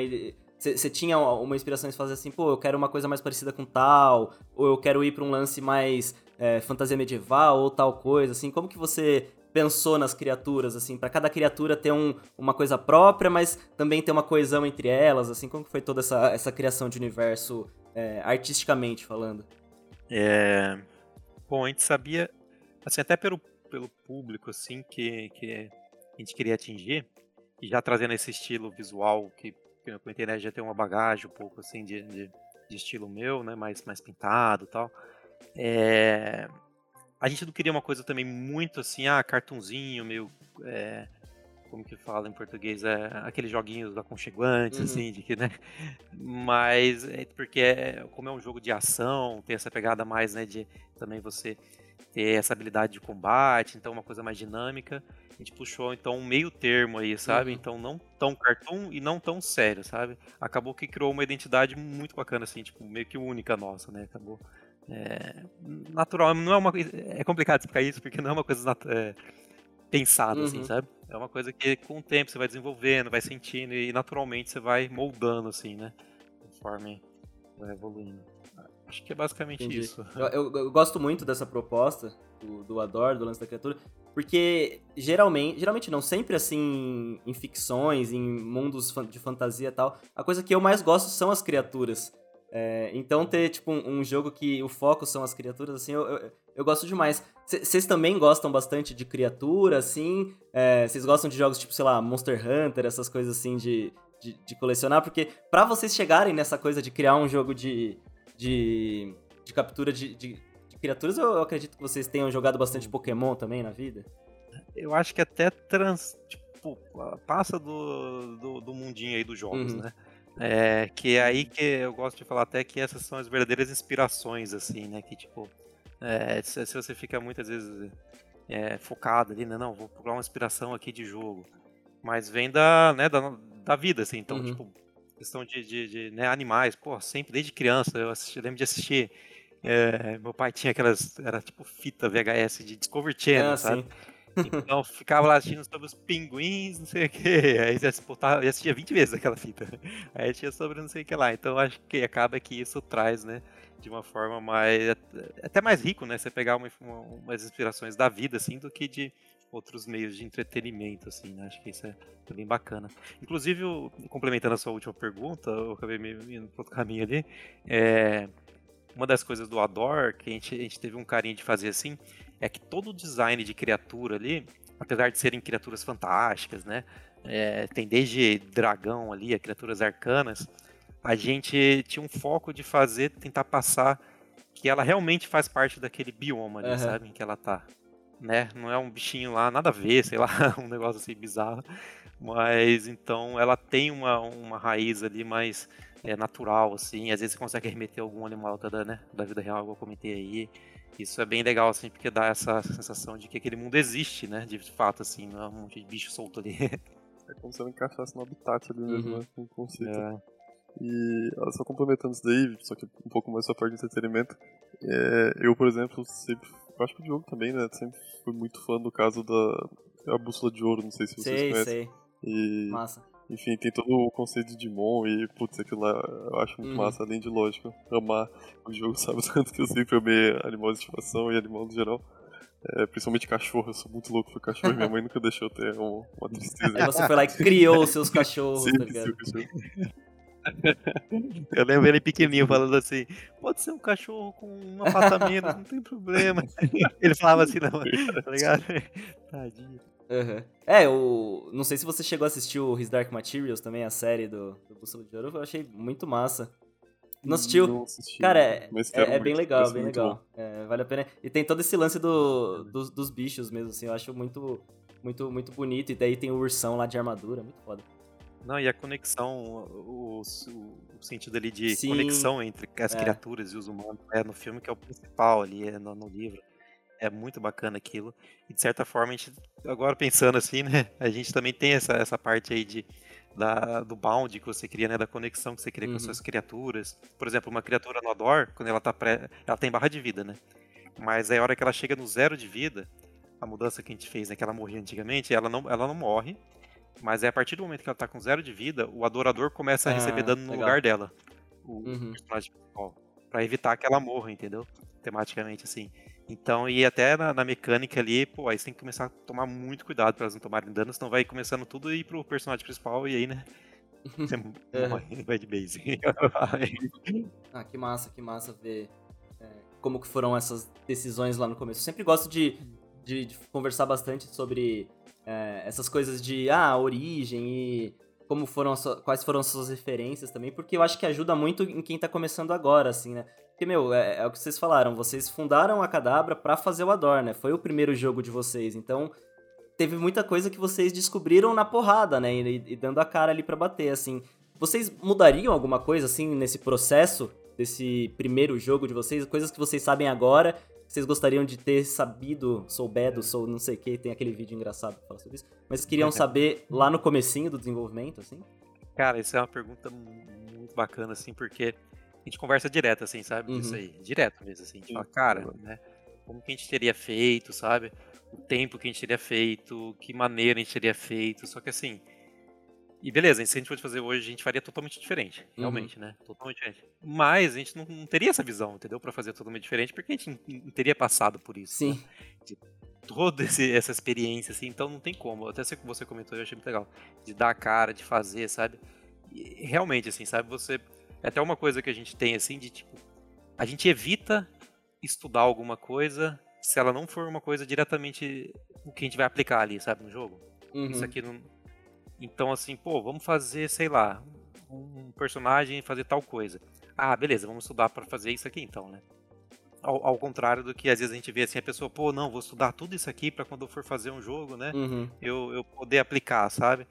Você tinha uma inspiração de fazer assim, pô, eu quero uma coisa mais parecida com tal, ou eu quero ir para um lance mais é, fantasia medieval ou tal coisa, assim, como que você pensou nas criaturas, assim, para cada criatura ter um, uma coisa própria, mas também ter uma coesão entre elas, assim, como que foi toda essa, essa criação de universo é, artisticamente falando? É... Bom, a gente sabia assim, até pelo, pelo público, assim, que, que a gente queria atingir, e já trazendo esse estilo visual que, que eu comentei, né, já tem uma bagagem um pouco, assim, de, de, de estilo meu, né, mais, mais pintado e tal, é... A gente não queria uma coisa também muito assim, ah, cartunzinho, meio... É... como que fala em português, é aqueles joguinhos aconchegantes, uhum. assim, de que, né? Mas é porque é, como é um jogo de ação, tem essa pegada mais, né, de também você ter essa habilidade de combate, então uma coisa mais dinâmica. A gente puxou então um meio termo aí, sabe? Uhum. Então não tão cartoon e não tão sério, sabe? Acabou que criou uma identidade muito bacana, assim, tipo, meio que única nossa, né? Acabou. É, natural, não é uma É complicado explicar isso, porque não é uma coisa é, pensada, assim, uhum. assim, sabe? É uma coisa que com o tempo você vai desenvolvendo, vai sentindo e naturalmente você vai moldando, assim, né? Conforme vai evoluindo. Acho que é basicamente Entendi. isso. Eu, eu, eu, gosto muito dessa proposta do, do Ador, do lance da criatura, porque geralmente, geralmente não, sempre assim, em ficções, em mundos de fantasia e tal, a coisa que eu mais gosto são as criaturas. É, então ter, tipo, um, um, jogo que o foco são as criaturas, assim, eu, eu, eu gosto demais. Vocês também gostam bastante de criatura, assim? Vocês é, gostam de jogos tipo, sei lá, Monster Hunter, essas coisas assim de, de, de colecionar? Porque para vocês chegarem nessa coisa de criar um jogo de, de, de captura de, de, de, criaturas, eu acredito que vocês tenham jogado bastante Pokémon também na vida. Eu acho que até trans, tipo, passa do, do, do mundinho aí dos jogos, uhum. né? É, que é aí que eu gosto de falar até que essas são as verdadeiras inspirações, assim, né? Que tipo, é, se, se, você fica muitas vezes é, focado ali, né? Não, vou procurar uma inspiração aqui de jogo. Mas vem da, né, da, da vida, assim. Então, uhum. tipo, questão de, de, de né, animais, pô, sempre desde criança eu, assisti, eu lembro de assistir. É, meu pai tinha aquelas, era tipo fita VHS de Discovery Channel, ah, sabe? Então ficava lá assistindo sobre os pinguins, não sei o que. (laughs) Aí você assistia 20 vezes aquela fita. (laughs) Aí tinha sobre não sei o que lá. Então acho que acaba que isso traz, né? De uma forma mais. até mais rico, né? Você pegar uma, uma, umas inspirações da vida, assim, do que de outros meios de entretenimento, assim, né? Acho que isso é bem bacana. Inclusive, complementando a sua última pergunta, eu acabei me indo para outro caminho ali. É, uma das coisas do Ador que a gente, a gente teve um carinho de fazer assim é que todo o design de criatura ali, apesar de serem criaturas fantásticas, né? É, tem desde dragão ali, a criaturas arcanas, a gente tinha um foco de fazer, tentar passar que ela realmente faz parte daquele bioma ali, uhum. sabe? Em que ela tá né? Não é um bichinho lá, nada a ver, sei lá, (laughs) um negócio assim bizarro. Mas então ela tem uma, uma raiz ali mais é, natural, assim. Às vezes você consegue remeter algum animal da, né, da vida real, que eu comentei aí. Isso é bem legal, assim, porque dá essa sensação de que aquele mundo existe, né? De fato, assim, não é um monte de bicho solto ali. (laughs) É como se ela encaixasse no habitat ali mesmo, uhum. né? Com o conceito. É. E só complementando isso daí, só que um pouco mais sua parte de entretenimento, é, eu, por exemplo, sempre eu acho que o Diogo também, né? Sempre fui muito fã do caso da a Bússola de Ouro, não sei se vocês sei, conhecem. Sei, E, Massa. Enfim, tem todo o conceito de Digimon e, putz, aquilo lá eu acho muito uhum. massa, além de, lógico, amar o jogo, (laughs) sabe? Tanto que eu sempre amei animal de estimação e animal no geral. É, principalmente cachorro, eu sou muito louco por cachorro e minha mãe nunca deixou ter uma, uma tristeza. Aí (laughs) você foi lá e criou os seus (laughs) cachorros, Sim, tá ligado? (laughs) Eu lembro ele pequenininho falando assim: pode ser um cachorro com uma pata menos, não tem problema. (laughs) Ele falava assim, não, tá ligado? (laughs) Tadinho. Uhum. É, o. Não sei se você chegou a assistir o His Dark Materials também, a série do, do Bússola de Ouro, eu achei muito massa. Não assistiu? Não assisti, Cara, é, é, é, bem legal, bem legal. É, vale a pena. E tem todo esse lance do, dos, dos bichos mesmo, assim, eu acho muito, muito, muito bonito. E daí tem o ursão lá de armadura, muito foda. Não, e a conexão, o, o, o sentido ali de Sim, conexão entre as é. criaturas e os humanos é no filme que é o principal ali, é no, no, livro. É muito bacana aquilo. E de certa forma, a gente, agora pensando assim, né? (laughs) A gente também tem essa, essa parte aí de, da, do bound que você cria, né? Da conexão que você cria uhum. com as suas uhum. criaturas. Por exemplo, uma criatura no Ador, quando ela tá pré, ela tem barra de vida, né? Mas aí a hora que ela chega no zero de vida, a mudança que a gente fez, né? Que ela morria antigamente, ela não, ela não morre mas é a partir do momento que ela tá com zero de vida, o adorador começa a receber ah, dano no legal. lugar dela. O uhum. personagem principal. Pra evitar que ela morra, entendeu? Tematicamente, assim. Então, e até na, na, mecânica ali, pô, aí você tem que começar a tomar muito cuidado pra elas não tomarem dano, senão vai começando tudo a ir pro personagem principal e aí, né? (laughs) Você morre, (laughs) vai de base. (laughs) ah, que massa, que massa ver é, como que foram essas decisões lá no começo. Eu sempre gosto de, de, de conversar bastante sobre é, essas coisas de ah, origem e como foram quais foram as suas referências também, porque eu acho que ajuda muito em quem tá começando agora, assim, né? Porque, meu, é, é o que vocês falaram, vocês fundaram a Cadabra para fazer o Ador, né? Foi o primeiro jogo de vocês, então teve muita coisa que vocês descobriram na porrada, né? E, e dando a cara ali para bater, assim. Vocês mudariam alguma coisa, assim, nesse processo desse primeiro jogo de vocês? Coisas que vocês sabem agora, vocês gostariam de ter sabido, soubedo, sou não sei o que, tem aquele vídeo engraçado que fala sobre isso, mas queriam saber lá no comecinho do desenvolvimento, assim? Cara, isso é uma pergunta muito bacana, assim, porque a gente conversa direto, assim, sabe? Uhum. Isso aí, direto mesmo, assim. A gente fala, cara, né? Como que a gente teria feito, sabe? O tempo que a gente teria feito, que maneira a gente teria feito. Só que assim. E beleza, se a gente fosse fazer hoje, a gente faria totalmente diferente. Uhum. Realmente, uhum. né? Totalmente diferente. Mas a gente não, não, teria essa visão, entendeu? Pra fazer totalmente diferente, porque a gente não, teria passado por isso. Sim. Né? De toda esse, essa experiência, assim, então não tem como. Até que você comentou, eu achei muito legal. De dar a cara, de fazer, sabe? E, realmente, assim, sabe? Você é até uma coisa que a gente tem, assim, de tipo, a gente evita estudar alguma coisa se ela não for uma coisa diretamente o que a gente vai aplicar ali, sabe, no jogo. Uhum. Isso aqui não. Então, assim, pô, vamos fazer, sei lá, um personagem fazer tal coisa. Ah, beleza, vamos estudar para fazer isso aqui então, né? Ao, ao, contrário do que às vezes a gente vê assim, a pessoa, pô, não, vou estudar tudo isso aqui para quando eu for fazer um jogo, né? Uhum. Eu, eu poder aplicar, sabe?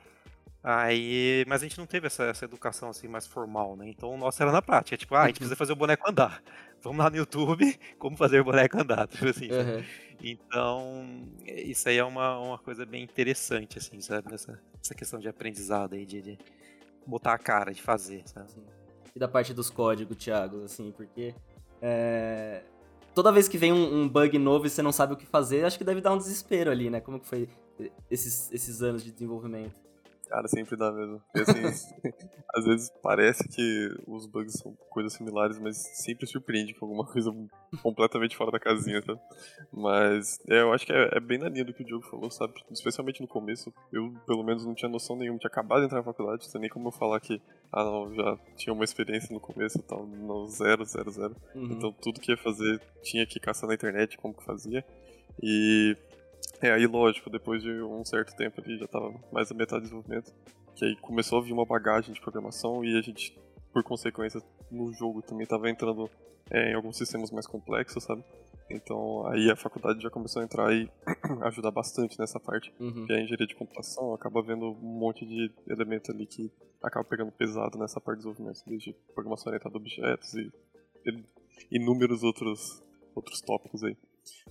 Aí, mas a gente não teve essa, essa educação assim mais formal, né? Então o nosso era na prática, tipo, ah, a gente precisa fazer o boneco andar. Vamos lá no YouTube, (laughs) como fazer o boneco andar, (laughs) tipo assim. Uhum. Então, isso aí é uma, uma coisa bem interessante, assim, sabe? Nessa, essa questão de aprendizado aí, de, de botar a cara, de fazer, sabe? E da parte dos códigos, Thiago, assim, porque é... toda vez que vem um, um, bug novo e você não sabe o que fazer, acho que deve dar um desespero ali, né? Como que foi esses, esses anos de desenvolvimento? Cara, sempre dá mesmo. Porque, assim, (laughs) às vezes parece que os bugs são coisas similares, mas sempre surpreende com alguma (laughs) coisa completamente fora da casinha, tá? Mas é, eu acho que é, é, bem na linha do que o Diogo falou, sabe? Especialmente no começo. Eu, pelo menos, não tinha noção nenhuma. Tinha acabado de entrar na faculdade, não nem como eu falar que, ah, não, já tinha uma experiência no começo e tal. Não, zero, zero, zero. Uhum. Então tudo que ia fazer tinha que caçar na internet como que fazia. E é, aí lógico, depois de um certo tempo ali, já tava mais da metade do desenvolvimento, que aí começou a vir uma bagagem de programação e a gente, por consequência, no jogo também tava entrando é, em alguns sistemas mais complexos, sabe? Então aí a faculdade já começou a entrar e (clears throat) ajudar bastante nessa parte, uhum. que é a engenharia de computação, acaba vendo um monte de elementos ali que acaba pegando pesado nessa parte de desenvolvimento, desde programação orientada a objetos e, e inúmeros outros, outros tópicos aí.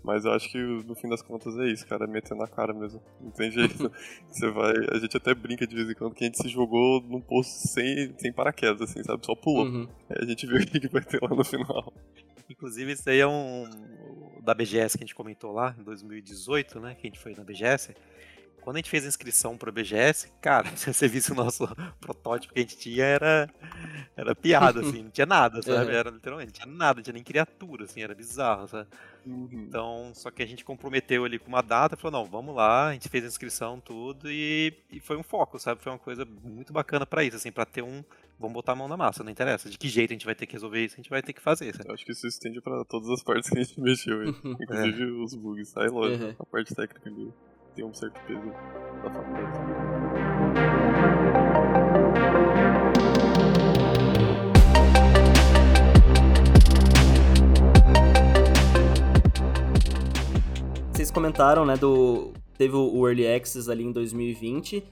Mas eu acho que no fim das contas é isso, cara, é meter na cara mesmo. Não tem jeito. (laughs) Você vai. A gente até brinca de vez em quando que a gente se jogou num poço sem, sem paraquedas, assim, sabe? Só pulou. Uhum. Aí a gente (laughs) viu o que vai ter lá no final. Inclusive, isso aí é um. Da BGS que a gente comentou lá, em 2018, né? Que a gente foi na BGS. Quando a gente fez a inscrição pro BGS, cara, se você visse o nosso protótipo que a gente tinha, era, era piada, assim, não tinha nada, (laughs) sabe? Era literalmente, não tinha nada, não tinha nem criatura, assim, era bizarro, sabe? Uhum. Então, só que a gente comprometeu ali com uma data, falou, não, vamos lá, a gente fez a inscrição, tudo, e, e foi um foco, sabe? Foi uma coisa muito bacana para isso, assim, para ter um, vamos botar a mão na massa, não interessa. De que jeito a gente vai ter que resolver isso, a gente vai ter que fazer. Sabe? Eu acho que isso estende para todas as partes que a gente (laughs) mexeu, (laughs) inclusive é. os bugs. Aí, lógico, uhum. a parte técnica ali tem um certo peso da faculdade. Vocês comentaram, né, do teve o Early Access ali em 2020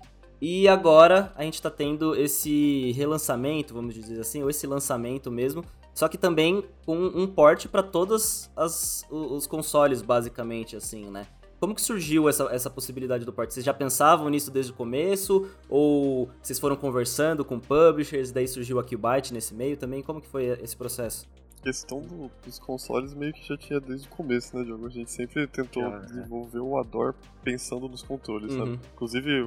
e agora a gente está tendo esse relançamento, vamos dizer assim, ou esse lançamento mesmo, só que também com um porte para todos as, os consoles, basicamente, assim, né? Como que surgiu essa, essa possibilidade do porte? Vocês já pensavam nisso desde o começo? Ou vocês foram conversando com publishers, daí surgiu a Qbyte nesse meio também? Como que foi esse processo? A questão do, dos consoles meio que já tinha desde o começo, né, Diogo? A gente sempre tentou ah, desenvolver é. o Ador pensando nos controles, uhum. sabe? Inclusive,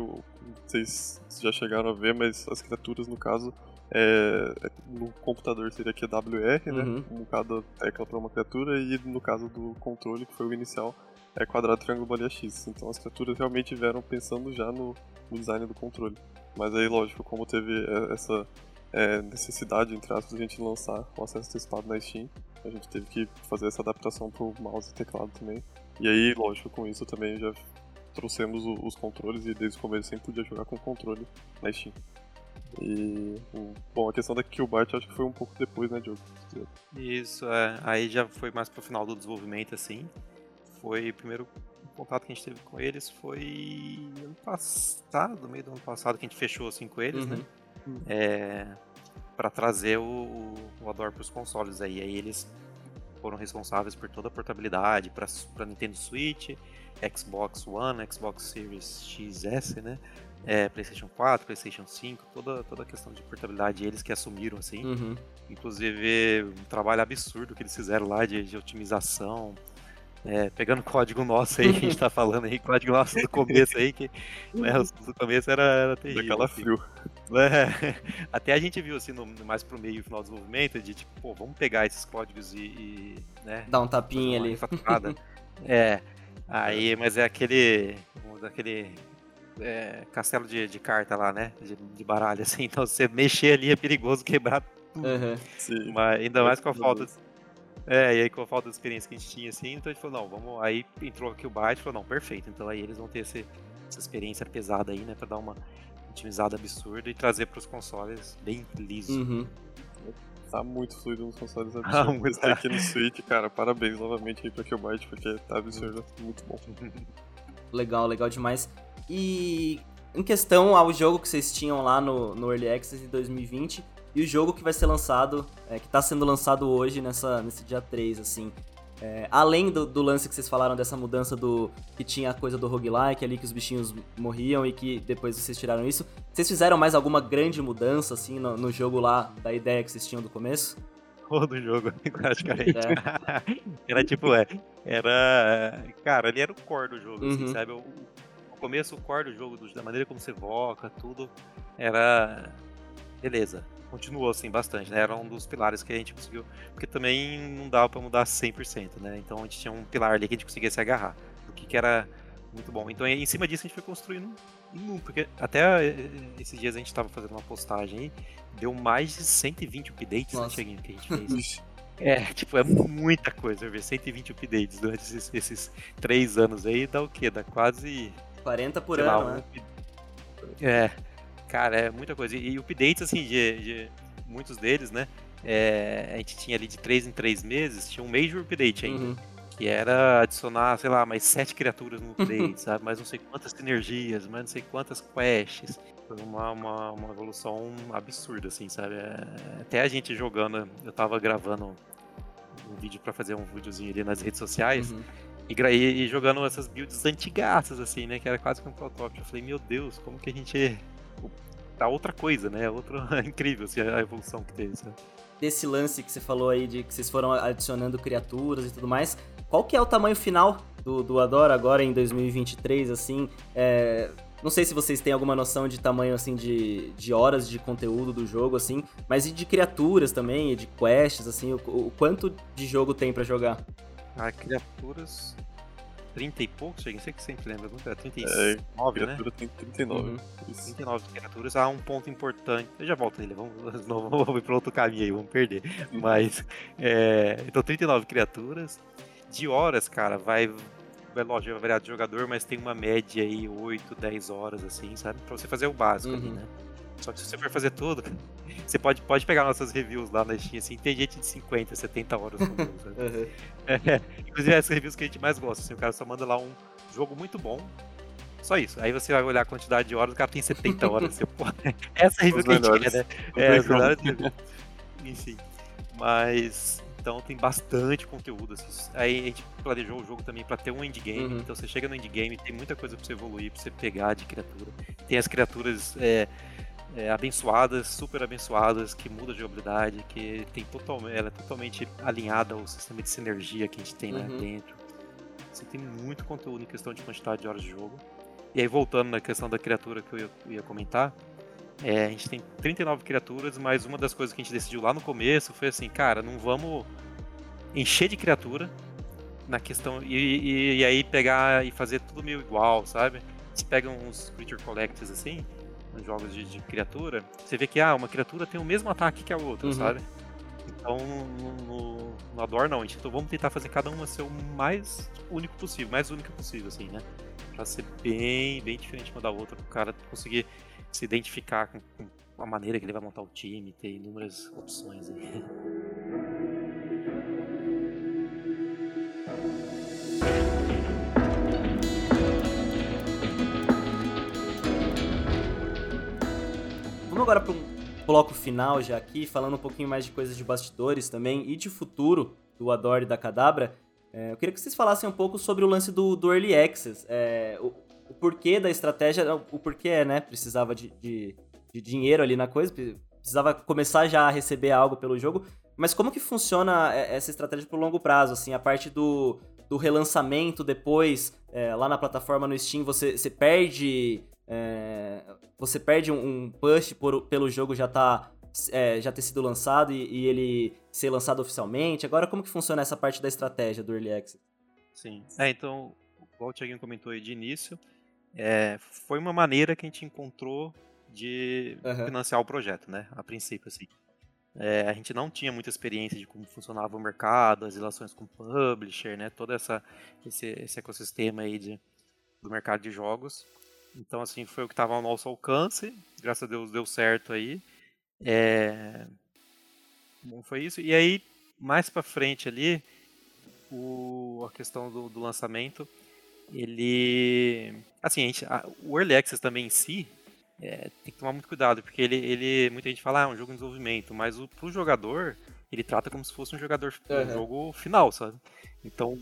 vocês já chegaram a ver, mas as criaturas, no caso, é, é no computador seria QWR, né? uhum. né? Um cada tecla para uma criatura, e no caso do controle, que foi o inicial, é quadrado, triângulo, bolinha X. Então as criaturas realmente vieram pensando já no, no design do controle. Mas aí, lógico, como teve é, essa é, necessidade, entre aspas, de a gente lançar o acesso antecipado na Steam, a gente teve que fazer essa adaptação pro mouse e teclado também. E aí, lógico, com isso também já trouxemos os controles e desde o começo sempre podia jogar com controle na Steam. E, bom, a questão da Killbyte acho que foi um pouco depois, né, Diogo? Isso, é. Aí já foi mais pro final do desenvolvimento, assim foi primeiro contato que a gente teve com eles foi ano passado, meio do ano passado, que a gente fechou assim com eles, né? uhum. né? É, para trazer o, o Adore para os consoles aí. Aí eles foram responsáveis por toda a portabilidade para Nintendo Switch, Xbox One, Xbox Series XS, né? É, PlayStation 4, PlayStation 5, toda, toda a questão de portabilidade, eles que assumiram, assim. Uhum. Inclusive, um trabalho absurdo que eles fizeram lá de, de otimização, é, pegando código nosso aí, que a gente (laughs) tá falando aí, código nosso do começo aí, que né, (laughs) do começo era, era terrível. Daquela assim. frio. É, (laughs) até a gente viu assim, no, mais pro meio e final do desenvolvimento, de tipo, pô, vamos pegar esses códigos e. e né, Dar um tapinha ali. é. Aí, mas é aquele. aquele é, castelo de, de carta lá, né? De, de, baralho, assim. Então você mexer ali é perigoso quebrar tudo. Uhum. Sim. Mas ainda mais com a falta. É, e aí com a falta de experiência que a gente tinha, assim, então a gente falou, não, vamos. Aí entrou aqui o Byte e falou, não, perfeito. Então aí eles vão ter esse, essa experiência pesada aí, né? Pra dar uma otimizada absurda e trazer pros consoles bem liso. Uhum. Tá muito fluido nos consoles (laughs) absurdos. Ah, muito. aqui no Switch, cara, parabéns novamente aí pra Killbyte, porque tá absurdo, muito bom. (laughs) Legal, legal demais. E em questão ao jogo que vocês tinham lá no, no Early Access em 2020, e o jogo que vai ser lançado, é, que está sendo lançado hoje, nessa, nesse dia 3, assim. É, além do, do, lance que vocês falaram dessa mudança do. que tinha a coisa do roguelike ali, que os bichinhos morriam e que depois vocês tiraram isso. Vocês fizeram mais alguma grande mudança, assim, no, no jogo lá, da ideia que vocês tinham do começo? Todo jogo, (laughs) praticamente. É. (laughs) era tipo, é. Era. Cara, ali era o core do jogo, assim, uhum. assim, sabe? O, o começo, o core do jogo, da maneira como você evoca, tudo. Era. Beleza continuou assim bastante, né? Era um dos pilares que a gente conseguiu, porque também não dava para mudar 100%, né? Então a gente tinha um pilar ali que a gente conseguia se agarrar, do que, que era muito bom. Então em cima disso a gente foi construindo um, porque até eh, esses dias a gente estava fazendo uma postagem aí, deu mais de 120 updates, né, Cheguinho, que a gente fez. É, tipo, é muita coisa, ver 120 updates durante esses, esses três anos aí, dá o quê? Dá quase... 40 por ano, lá, né? É, Cara, é muita coisa. E, updates, assim, de, de muitos deles, né? É, a gente tinha ali de 3 em 3 meses, tinha um major update ainda. Uhum. Que era adicionar, sei lá, mais sete criaturas no update, (laughs) sabe? Mais não sei quantas sinergias, mais não sei quantas quests. Foi uma, uma, uma evolução absurda, assim, sabe? É, até a gente jogando, eu tava gravando um vídeo para fazer um videozinho ali nas redes sociais. Uhum. E, e, jogando essas builds antigaças, assim, né? Que era quase que um protótipo. Eu falei, meu Deus, como que a gente tá outra coisa, né? Outra (laughs) incrível assim, a evolução que teve. Sabe? Desse lance que você falou aí de que vocês foram adicionando criaturas e tudo mais, qual que é o tamanho final do, do Adora agora em 2023, assim? É, não sei se vocês têm alguma noção de tamanho, assim, de, de horas de conteúdo do jogo, assim, mas e de criaturas também, e de quests, assim, o, o quanto de jogo tem para jogar? Ah, criaturas 30 e poucos, não sei que sempre lembra, é 39, é, né? tem 39. Uhum. 39 criaturas. Há um ponto importante. Eu já volto nele, vamos, (laughs) não, vamos ir para outro caminho aí, vamos perder. Uhum. Mas, é, então 39 criaturas. De horas, cara, vai. É lógico, vai variar de jogador, mas tem uma média aí, 8, 10 horas, assim, sabe? Pra você fazer o básico uhum. ali, né? Só que se você for fazer tudo, (laughs) você pode, pode pegar nossas reviews lá na Steam, assim, tem gente de 50, 70 horas no jogo. (laughs) É, inclusive essas reviews que a gente mais gosta, assim, o cara só manda lá um jogo muito bom, só isso. Aí você vai olhar a quantidade de horas, o cara tem 70 horas. você, pô, (laughs) essa review Os que a gente quer, né? É, melhores. Enfim. Mas. Então tem bastante conteúdo. Assim. Aí a gente planejou o jogo também para ter um endgame. Uhum. Então você chega no endgame, tem muita coisa para você evoluir, para você pegar de criatura. Tem as criaturas é, é, abençoadas, super abençoadas, que muda a jogabilidade, que tem totalmente, ela é totalmente alinhada ao sistema de sinergia que a gente tem uhum. lá dentro. Você tem muito conteúdo em questão de quantidade de horas de jogo. E aí, voltando na questão da criatura que eu ia, eu ia comentar, é, a gente tem 39 criaturas, mas uma das coisas que a gente decidiu lá no começo foi assim, cara, não vamos encher de criatura na questão. E, e, e aí pegar e fazer tudo meio igual, sabe? Você pega uns Creature Collectors assim, nos jogos de, de, criatura, você vê que ah, uma criatura tem o mesmo ataque que a outra, uhum. sabe? Então no, no, no Ador não, gente, então vamos tentar fazer cada uma ser o mais único possível, mais única possível, assim, né? Pra ser bem, bem diferente uma da outra, para o cara conseguir se identificar com, com a maneira que ele vai montar o time, ter inúmeras opções aí. (laughs) Vamos agora para um bloco final já aqui, falando um pouquinho mais de coisas de bastidores também e de futuro do Adore e da Cadabra. É, eu queria que vocês falassem um pouco sobre o lance do, do Early Access, é, o, o, porquê da estratégia, o porquê, né, precisava de, de, de, dinheiro ali na coisa, precisava começar já a receber algo pelo jogo, mas como que funciona é, essa estratégia pro longo prazo, assim, a parte do, do relançamento depois, é, lá na plataforma no Steam, você, você perde... É, você perde um, um push por, pelo jogo já tá é, já ter sido lançado e, e, ele ser lançado oficialmente? Agora, como que funciona essa parte da estratégia do Early Access? Sim. É, então, igual o Thiaguinho comentou aí de início, é, foi uma maneira que a gente encontrou de uhum. financiar o projeto, né? A princípio, assim. É, a gente não tinha muita experiência de como funcionava o mercado, as relações com o publisher, né? Todo essa, esse, esse ecossistema aí de, do mercado de jogos. Então, assim, foi o que estava ao nosso alcance. Graças a Deus deu certo aí. É... Bom, foi isso. E aí, mais para frente ali, o... a questão do, do, lançamento, ele... Assim, gente, a, o Early Access também em si, é, tem que tomar muito cuidado, porque ele, ele muita gente fala, ah, é um jogo em desenvolvimento, mas o, pro jogador, ele trata como se fosse um jogador uhum. um jogo final, sabe? Então,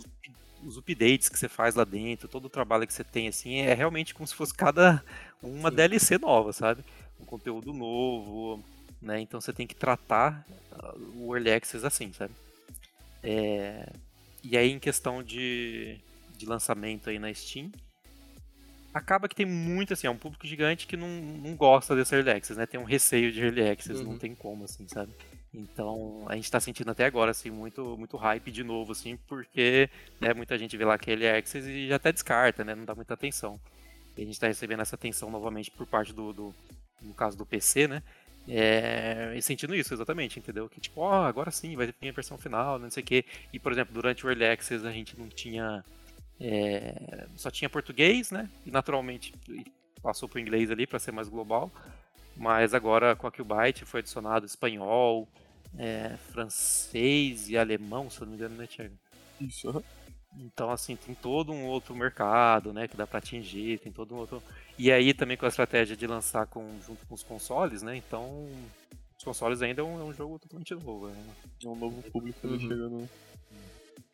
os updates que você faz lá dentro, todo o trabalho que você tem, assim, é realmente como se fosse cada uma Sim. DLC nova, sabe? Um conteúdo novo, né? Então você tem que tratar uh, o Early Access assim, sabe? É... E aí em questão de, de lançamento aí na Steam, acaba que tem muito, assim, é um público gigante que não, não gosta desse Early Access, né? Tem um receio de Early Access, uhum. não tem como, assim, sabe? Então a gente está sentindo até agora assim muito muito hype de novo assim porque né, muita gente vê lá que ele é Access e já até descarta, né? Não dá muita atenção. E a gente está recebendo essa atenção novamente por parte do, do no caso do PC, né? É, e sentindo isso, exatamente, entendeu? Que tipo, ó, oh, agora sim, vai ter a versão final, não sei o quê. E, por exemplo, durante o Early Access a gente não tinha. É, só tinha português, né? E naturalmente passou para o inglês ali para ser mais global. Mas agora com a Qbyte foi adicionado espanhol, é, francês e alemão, se eu não me engano, né, Thiago? Isso. Então, assim, tem todo um outro mercado, né, que dá para atingir, tem todo um outro... E aí também com a estratégia de lançar com, junto com os consoles, né, então os consoles ainda é um, é um jogo totalmente novo. Né? É um novo público uhum. chegando.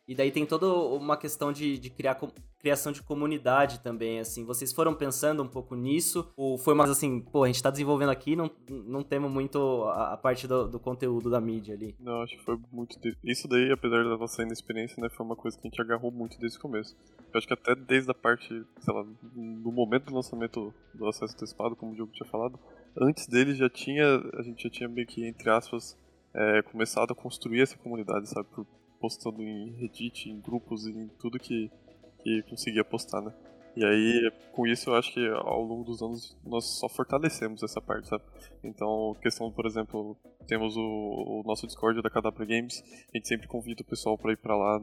E daí tem toda uma questão de, de criar criação de comunidade também, assim. Vocês foram pensando um pouco nisso? Ou foi mais assim, pô, a gente tá desenvolvendo aqui não não temos muito a, a parte do, do, conteúdo da mídia ali? Não, acho que foi muito... De... Isso daí, apesar da nossa inexperiência, né, foi uma coisa que a gente agarrou muito desde o começo. Eu acho que até desde a parte, sei lá, no momento do lançamento do acesso antecipado, como o Diogo tinha falado, antes dele já tinha, a gente já tinha meio que, entre aspas, é, começado a construir essa comunidade, sabe? Por postando em Reddit, em grupos, em tudo que, que conseguia postar, né? E aí, com isso, eu acho que ao longo dos anos nós só fortalecemos essa parte, sabe? Então, questão, por exemplo, temos o, o nosso Discord da Cadabra Games, a gente sempre convida o pessoal para ir para lá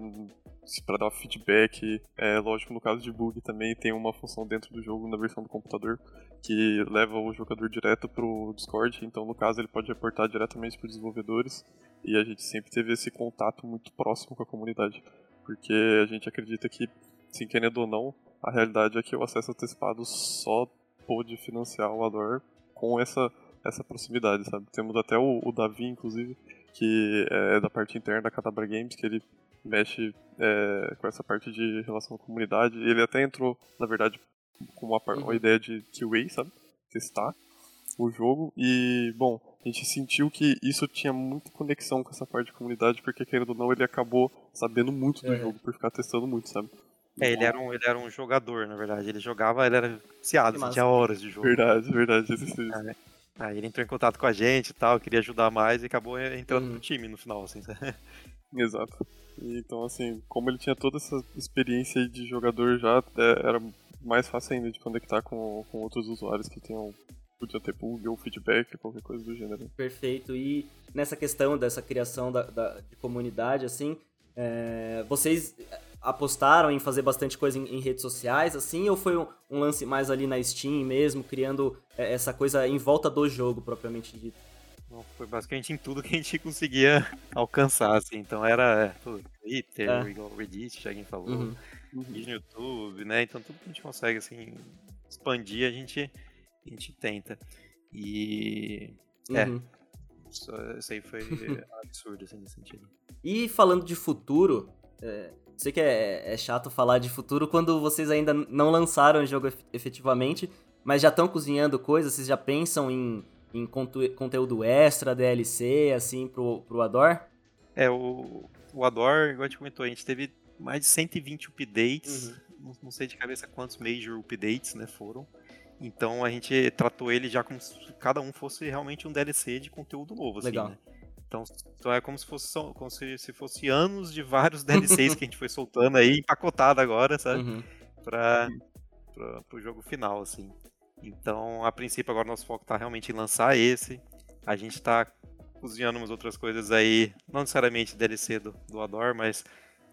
para dar feedback. É lógico, no caso de bug também tem uma função dentro do jogo na versão do computador que leva o jogador direto pro Discord. Então, no caso, ele pode reportar diretamente para os desenvolvedores e a gente sempre teve esse contato muito próximo com a comunidade, porque a gente acredita que, sem querendo ou não, a realidade é que o acesso antecipado só pôde financiar o Ador com essa, essa proximidade, sabe? Temos até o, o Davi, inclusive, que é da parte interna da Catabra Games, que ele mexe é, com essa parte de relação com a comunidade. Ele até entrou, na verdade, com uma, uma uhum. ideia de QA, sabe? Testar o jogo. E, bom, a gente sentiu que isso tinha muita conexão com essa parte de comunidade, porque, querendo ou não, ele acabou sabendo muito do é. jogo, por ficar testando muito, sabe? É, ele era, um, ele era um jogador, na verdade. Ele jogava, ele era viciado, assim, tinha horas de jogo. Verdade, verdade, existe isso. É. Aí ele entrou em contato com a gente e tal, queria ajudar mais e acabou entrando hum. no time no final, assim. (laughs) Exato. Então, assim, como ele tinha toda essa experiência de jogador já, é, era mais fácil ainda de conectar com, com outros usuários que tenham podia ter bug ou feedback, qualquer coisa do gênero. Perfeito. E nessa questão dessa criação da, da de comunidade, assim, é, vocês apostaram em fazer bastante coisa em, em redes sociais, assim, ou foi um, um, lance mais ali na Steam mesmo, criando é, essa coisa em volta do jogo, propriamente dito? foi basicamente em tudo que a gente (laughs) conseguia alcançar, assim. Então era é, Twitter, é. Reddit, já alguém falou, uhum. no YouTube, né? Então tudo que a gente consegue, assim, expandir, a gente, a gente tenta. E. É. Uhum. Isso, isso aí foi (laughs) absurdo, assim, nesse sentido. E falando de futuro, é, sei que é, é, chato falar de futuro quando vocês ainda não lançaram o jogo efetivamente, mas já estão cozinhando coisas, vocês já pensam em, em conteúdo extra, DLC, assim, pro, pro Ador? É, o, o Ador, igual a gente comentou, a gente teve mais de 120 updates, uhum. não, não, sei de cabeça quantos major updates, né, foram. Então a gente tratou ele já como se cada um fosse realmente um DLC de conteúdo novo, assim, Legal. Né? Então, então é como se fosse como se, se fosse anos de vários (laughs) DLCs que a gente foi soltando aí, empacotado agora, sabe? Uhum. Pra, pra, pro jogo final, assim. Então, a princípio, agora nosso foco tá realmente em lançar esse. A gente tá cozinhando umas outras coisas aí, não necessariamente DLC do, do Ador, mas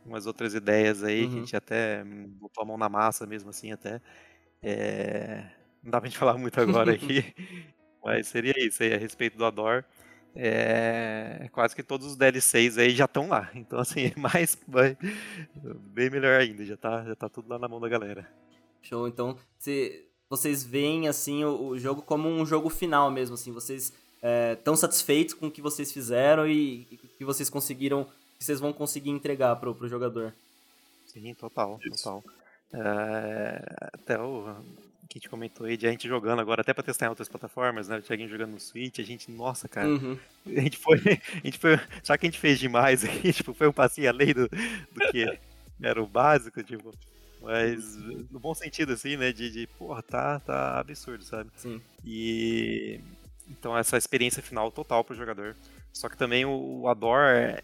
umas outras ideias aí, uhum. que a uhum. gente até botou a mão na massa mesmo assim até. É... Não dá pra gente falar muito agora (laughs) aqui, mas seria isso aí a respeito do Ador. É... Quase que todos os DLCs aí já estão lá. Então assim, (laughs) é mais bem melhor ainda, já tá, já tá tudo lá na mão da galera. Show, então se vocês veem assim o, o jogo como um jogo final mesmo, assim, vocês estão é, satisfeitos com o que vocês fizeram e, e que vocês conseguiram que vocês vão conseguir entregar pro, pro jogador. Sim, total, Isso. total. É, até o que a gente comentou aí de a gente jogando agora, até pra testar em outras plataformas, né? O Thiaguinho jogando no Switch, a gente, nossa, cara, uhum. a gente foi. (laughs) A gente foi. Só que a gente fez demais aqui, (laughs) tipo, foi um passinho além do, do que era o básico, tipo. Mas no bom sentido, assim, né? De, de porra, tá, tá absurdo, sabe? Sim. E. Então, essa experiência final total pro jogador. Só que também o Ador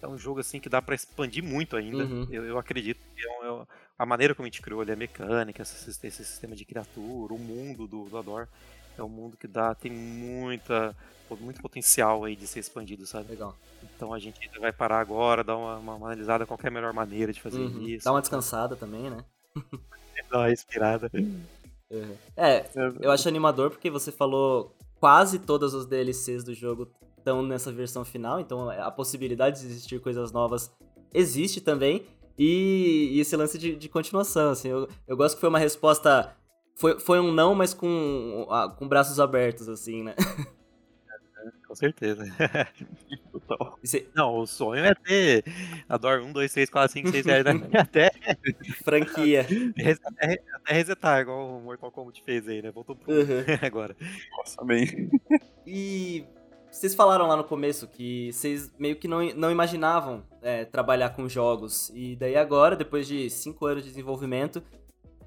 é um jogo assim que dá para expandir muito ainda. Uhum. Eu, eu, acredito que é, é, a maneira como a gente criou ali, a mecânica, esse, esse sistema de criatura, o mundo do, do Ador, é um mundo que dá, tem muita, muito potencial aí de ser expandido, sabe? Legal. Então a gente vai parar agora, dar uma, uma, analisada qual é a melhor maneira de fazer uhum. isso. Dá uma descansada também, né? (laughs) Dá uma respirada. Uhum. É, eu acho animador porque você falou quase todas os DLCs do jogo estão nessa versão final, então a possibilidade de existir coisas novas existe também. E, e esse lance de, de continuação, assim, eu, eu gosto que foi uma resposta. Foi, foi um não, mas com, com braços abertos, assim, né? (laughs) Com certeza. (laughs) Total. Não, o sonho é ter Adoro 1, 2, 3, 4, 5, 6, 7, até. Franquia. (laughs) Até, até resetar, igual o Mortal Kombat fez aí, né? Voltou pro uhum. agora. Nossa, bem. E vocês falaram lá no começo que vocês meio que não, não imaginavam é, trabalhar com jogos. E daí agora, depois de 5 anos de desenvolvimento,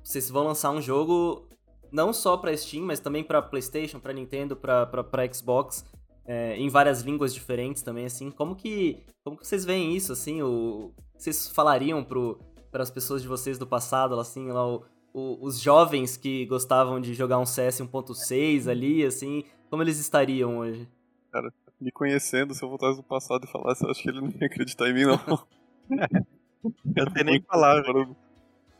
vocês vão lançar um jogo não só para Steam, mas também para PlayStation, para Nintendo, para Xbox, é, em várias línguas diferentes também, assim. Como que, como que vocês veem isso, assim? O, vocês falariam para as pessoas de vocês do passado, assim, lá, o, o, os jovens que gostavam de jogar um CS 1.6 ali, assim, como eles estariam hoje? Cara. Me conhecendo, se eu voltasse no passado e falasse, eu acho que ele não ia acreditar em mim, não. (laughs) eu não tenho nem palavra.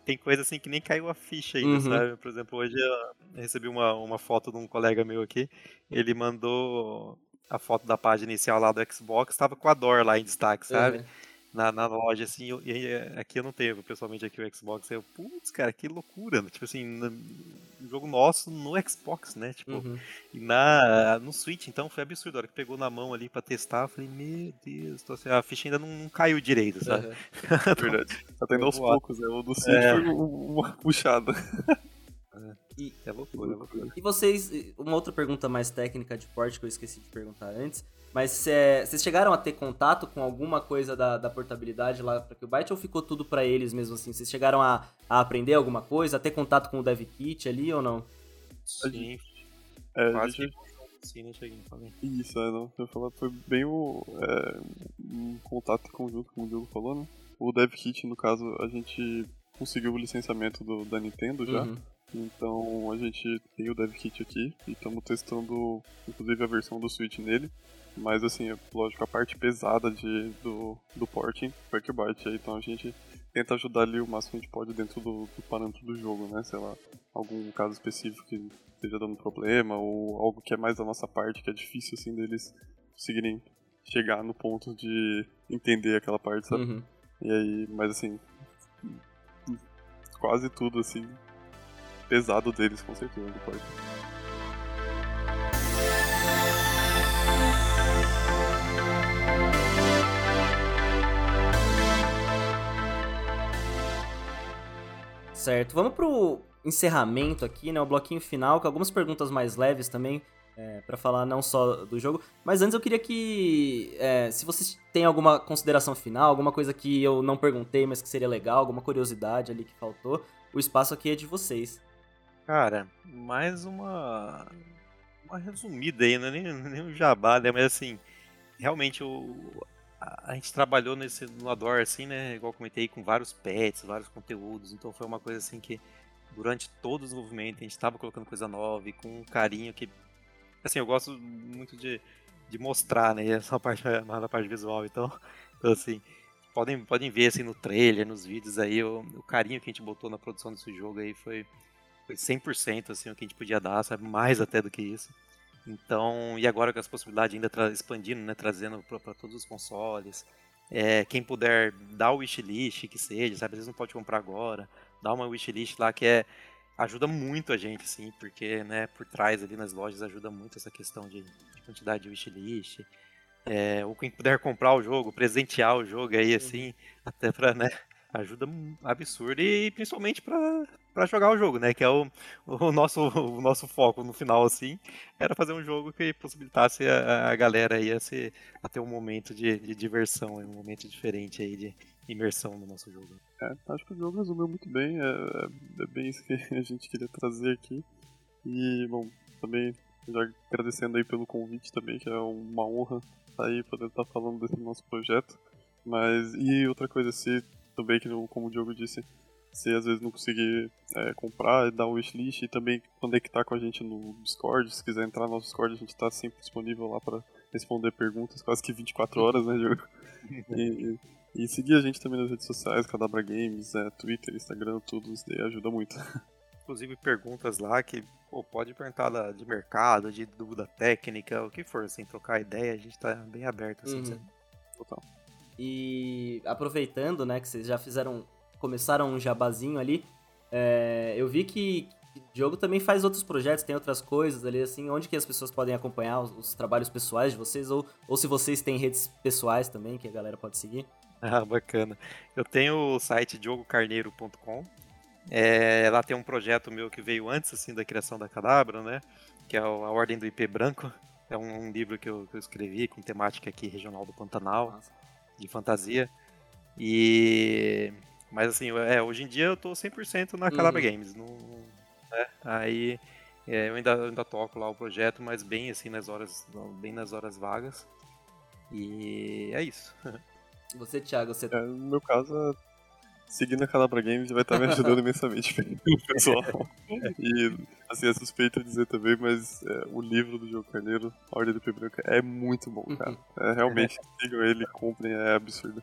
Tem coisa assim que nem caiu a ficha ainda, uhum. sabe? Por exemplo, hoje eu recebi uma, uma foto de um colega meu aqui. Ele mandou a foto da página inicial lá do Xbox, tava com a Dor lá em destaque, sabe? Uhum na, na loja, assim, eu, e é, aqui eu não tenho, pessoalmente, aqui o Xbox, eu, putz, cara, que loucura, né? tipo assim, um jogo nosso no Xbox, né, tipo, uhum. e na, no Switch, então foi absurdo, a hora que pegou na mão ali pra testar, eu falei, meu Deus, então, assim, a ficha ainda não, não, caiu direito, sabe? Uhum. (laughs) Verdade, tá tendo aos poucos, né, o do Switch é. foi uma puxada. E, é loucura, é loucura. E vocês, uma outra pergunta mais técnica de porte que eu esqueci de perguntar antes, mas é, vocês chegaram a ter contato com alguma coisa da, da portabilidade lá para que o Byte ou ficou tudo para eles mesmo assim? Vocês chegaram a, a, aprender alguma coisa, a ter contato com o Dev Kit ali ou não? Sim. É, Quase gente... Sim, né, Isso, é, não. Eu falar, foi bem o é, um contato conjunto, como o Diogo falou, né? O Dev Kit, no caso, a gente conseguiu o licenciamento do, da Nintendo já. Uhum. Então a gente tem o Dev Kit aqui e estamos testando, inclusive, a versão do Switch nele. Mas assim, lógico, a parte pesada de, do, do porting foi que bate. Então a gente tenta ajudar ali o máximo que a gente pode dentro do, do parâmetro do jogo, né? Sei lá, algum caso específico que esteja dando problema, ou algo que é mais da nossa parte, que é difícil assim deles conseguirem chegar no ponto de entender aquela parte, sabe? Uhum. E aí, mas assim, quase tudo assim, pesado deles, com certeza, do. Certo, vamos pro encerramento aqui, né? O bloquinho final, com algumas perguntas mais leves também, é, para falar não só do jogo. Mas antes eu queria que. É, se vocês têm alguma consideração final, alguma coisa que eu não perguntei, mas que seria legal, alguma curiosidade ali que faltou, o espaço aqui é de vocês. Cara, mais uma uma resumida aí, não é nem, nem um jabá, né? Mas assim, realmente o, a, a gente trabalhou nesse Adore, assim, né? Igual comentei, com vários pets, vários conteúdos. Então foi uma coisa assim que durante todo o desenvolvimento a gente estava colocando coisa nova e com um carinho que. Assim, eu gosto muito de, de mostrar, né? Essa parte (laughs) mais da parte visual, então, então assim. Podem, podem ver assim no trailer, nos vídeos aí, o, o carinho que a gente botou na produção desse jogo aí foi, foi 100% assim, o que a gente podia dar, sabe? Mais até do que isso. Então, e agora com as possibilidades ainda expandindo, né, trazendo para todos os consoles. É, quem puder dar o wishlist, que seja, sabe? Às vezes não pode comprar agora. Dá uma wishlist lá que é ajuda muito a gente, assim, porque, né, por trás ali nas lojas ajuda muito essa questão de, de quantidade de wishlist. É, ou quem puder comprar o jogo, presentear o jogo aí, assim, até para, né, ajuda absurda e principalmente para jogar o jogo, né? Que é o, o, nosso, o nosso foco no final, assim, era fazer um jogo que possibilitasse a, a galera aí a, se, a ter um momento de, de diversão, um momento diferente aí de imersão no nosso jogo. É, acho que o jogo resumiu muito bem, é, é, é bem isso que (laughs) a gente queria trazer aqui. E, bom, também já agradecendo aí pelo convite também, que é uma honra estar aí poder estar falando desse nosso projeto. Mas, e outra coisa, se também, que como o Diogo disse, se às vezes não conseguir é, comprar, dar um wishlist e também conectar com a gente no Discord. Se quiser entrar no nosso Discord, a gente está sempre disponível lá para responder perguntas, quase que 24 (laughs) horas, né, Diogo? e, e, seguir a gente também nas redes sociais, Cadabra Games, é, Twitter, Instagram, tudo isso daí ajuda muito. Inclusive perguntas lá que pô, pode perguntar de mercado, de dúvida técnica, o que for, sem assim, trocar ideia, a gente está bem aberto, assim, uhum. Total. E aproveitando, né, que vocês já fizeram, começaram um jabazinho ali, é, eu vi que o Diogo também faz outros projetos, tem outras coisas ali, assim, onde que as pessoas podem acompanhar os, os trabalhos pessoais de vocês, ou, ou se vocês têm redes pessoais também, que a galera pode seguir. Ah, bacana. Eu tenho o site diogocarneiro.com. É, lá tem um projeto meu que veio antes assim da criação da Cadabra, né? Que é a Ordem do IP Branco. É um, um livro que eu, que eu, escrevi com temática aqui regional do Pantanal. Nossa de fantasia. E. Mas assim, é, hoje em dia eu tô 100% na Calabria uhum. Games. No, né? Aí é, eu, ainda, eu ainda toco lá o projeto, mas bem assim nas horas. Bem nas horas vagas. E é isso. (laughs) Você, Thiago, você. É, no meu caso, seguindo a Calabra Games vai estar me ajudando (laughs) imensamente pessoal. E, assim, é suspeito dizer também, mas é, o livro do João Carneiro, A Ordem do Branca, é muito bom, cara. É, realmente, sigam ele, comprem, é absurdo.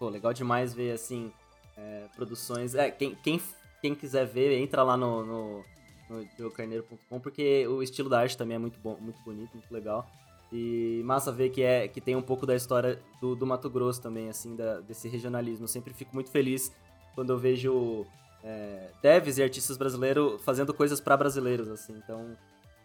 Pô, legal demais ver, assim, é, produções... É, quem, quem, quem quiser ver, entra lá no, no, no porque o estilo da arte também é muito bom, muito bonito, muito legal. E massa ver que, é, que tem um pouco da história do, do Mato Grosso também, assim, da, desse regionalismo. Eu sempre fico muito feliz quando eu vejo é, devs e artistas brasileiros fazendo coisas para brasileiros, assim. Então,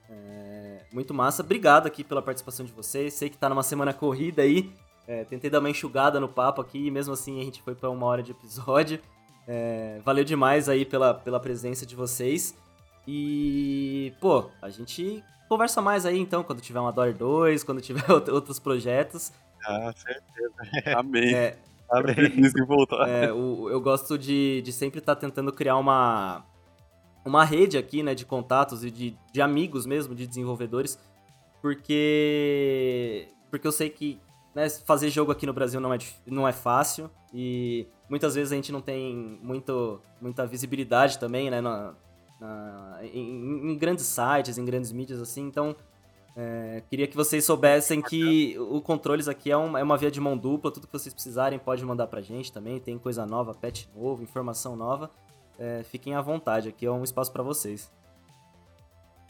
é, muito massa. Obrigado aqui pela participação de vocês. Sei que tá numa semana corrida aí. É, tentei dar uma enxugada no papo aqui e mesmo assim a gente foi para uma hora de episódio. É, valeu demais aí pela, pela presença de vocês. E, pô, a gente conversa mais aí então, quando tiver uma Door 2, quando tiver (laughs) outros projetos. Ah, certeza. (laughs) Amém. É, Amém. (laughs) voltar. É, o, eu gosto de, de sempre estar tá tentando criar uma, uma rede aqui, né, de contatos e de, de amigos mesmo, de desenvolvedores, porque porque eu sei que né, fazer jogo aqui no Brasil não é, não é fácil e muitas vezes a gente não tem muito, muita visibilidade também, né, na, na, em, em, grandes sites, em grandes mídias, assim. Então, é, queria que vocês soubessem que o Controles aqui é, um, é, uma via de mão dupla. Tudo que vocês precisarem pode mandar pra gente também. Tem coisa nova, patch novo, informação nova. É, fiquem à vontade, aqui é um espaço para vocês.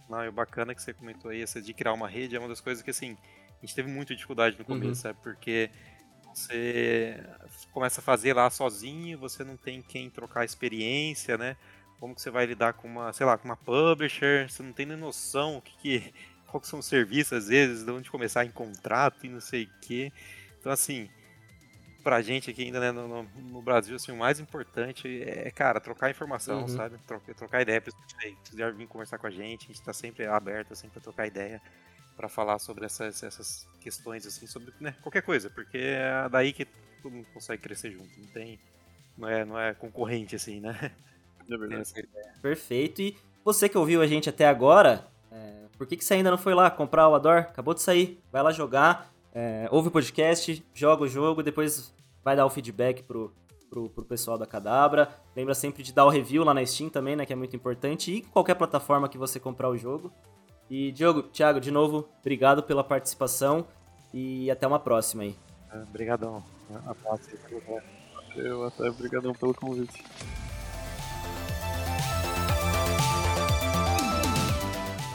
Não, e o bacana que você comentou aí, essa de criar uma rede, é uma das coisas que, assim, a gente teve muita dificuldade no começo, uhum. sabe? Porque você começa a fazer lá sozinho, você não tem quem trocar experiência, né? Como que você vai lidar com uma, sei lá, com uma publisher, você não tem nem noção o que, que (laughs) qual que são os serviços às vezes, de onde começar em contrato e não sei o que. Então assim, pra gente aqui ainda, né, no, no, Brasil, assim, o mais importante é, cara, trocar informação, uhum. sabe? Trocar, trocar ideia, se quiser vir conversar com a gente, a gente tá sempre aberto, assim, pra trocar ideia, para falar sobre essas, essas questões, assim, sobre né, qualquer coisa, porque é daí que todo mundo consegue crescer junto, não tem, não é, não é concorrente, assim, né? (laughs) É verdade. Perfeito, e você que ouviu a gente até agora, é, por que, que você ainda não foi lá comprar o Ador? Acabou de sair, vai lá jogar, é, ouve o podcast, joga o jogo, depois vai dar o feedback pro, pro, pro pessoal da Cadabra. Lembra sempre de dar o review lá na Steam também, né? Que é muito importante. E qualquer plataforma que você comprar o jogo. E, Diogo, Thiago, de novo, obrigado pela participação e até uma próxima aí. Obrigadão. Eu até obrigadão pelo convite.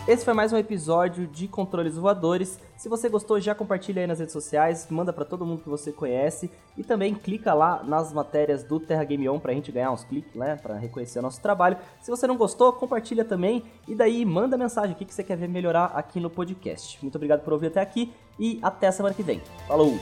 Esse foi mais um episódio de Controles Voadores. Se você gostou, já compartilha aí nas redes sociais, manda para todo mundo que você conhece e também clica lá nas matérias do Terra Game On pra gente ganhar uns cliques, né, para reconhecer o nosso trabalho. Se você não gostou, compartilha também e daí manda mensagem o que você quer ver melhorar aqui no podcast. Muito obrigado por ouvir até aqui e até semana que vem. Falou!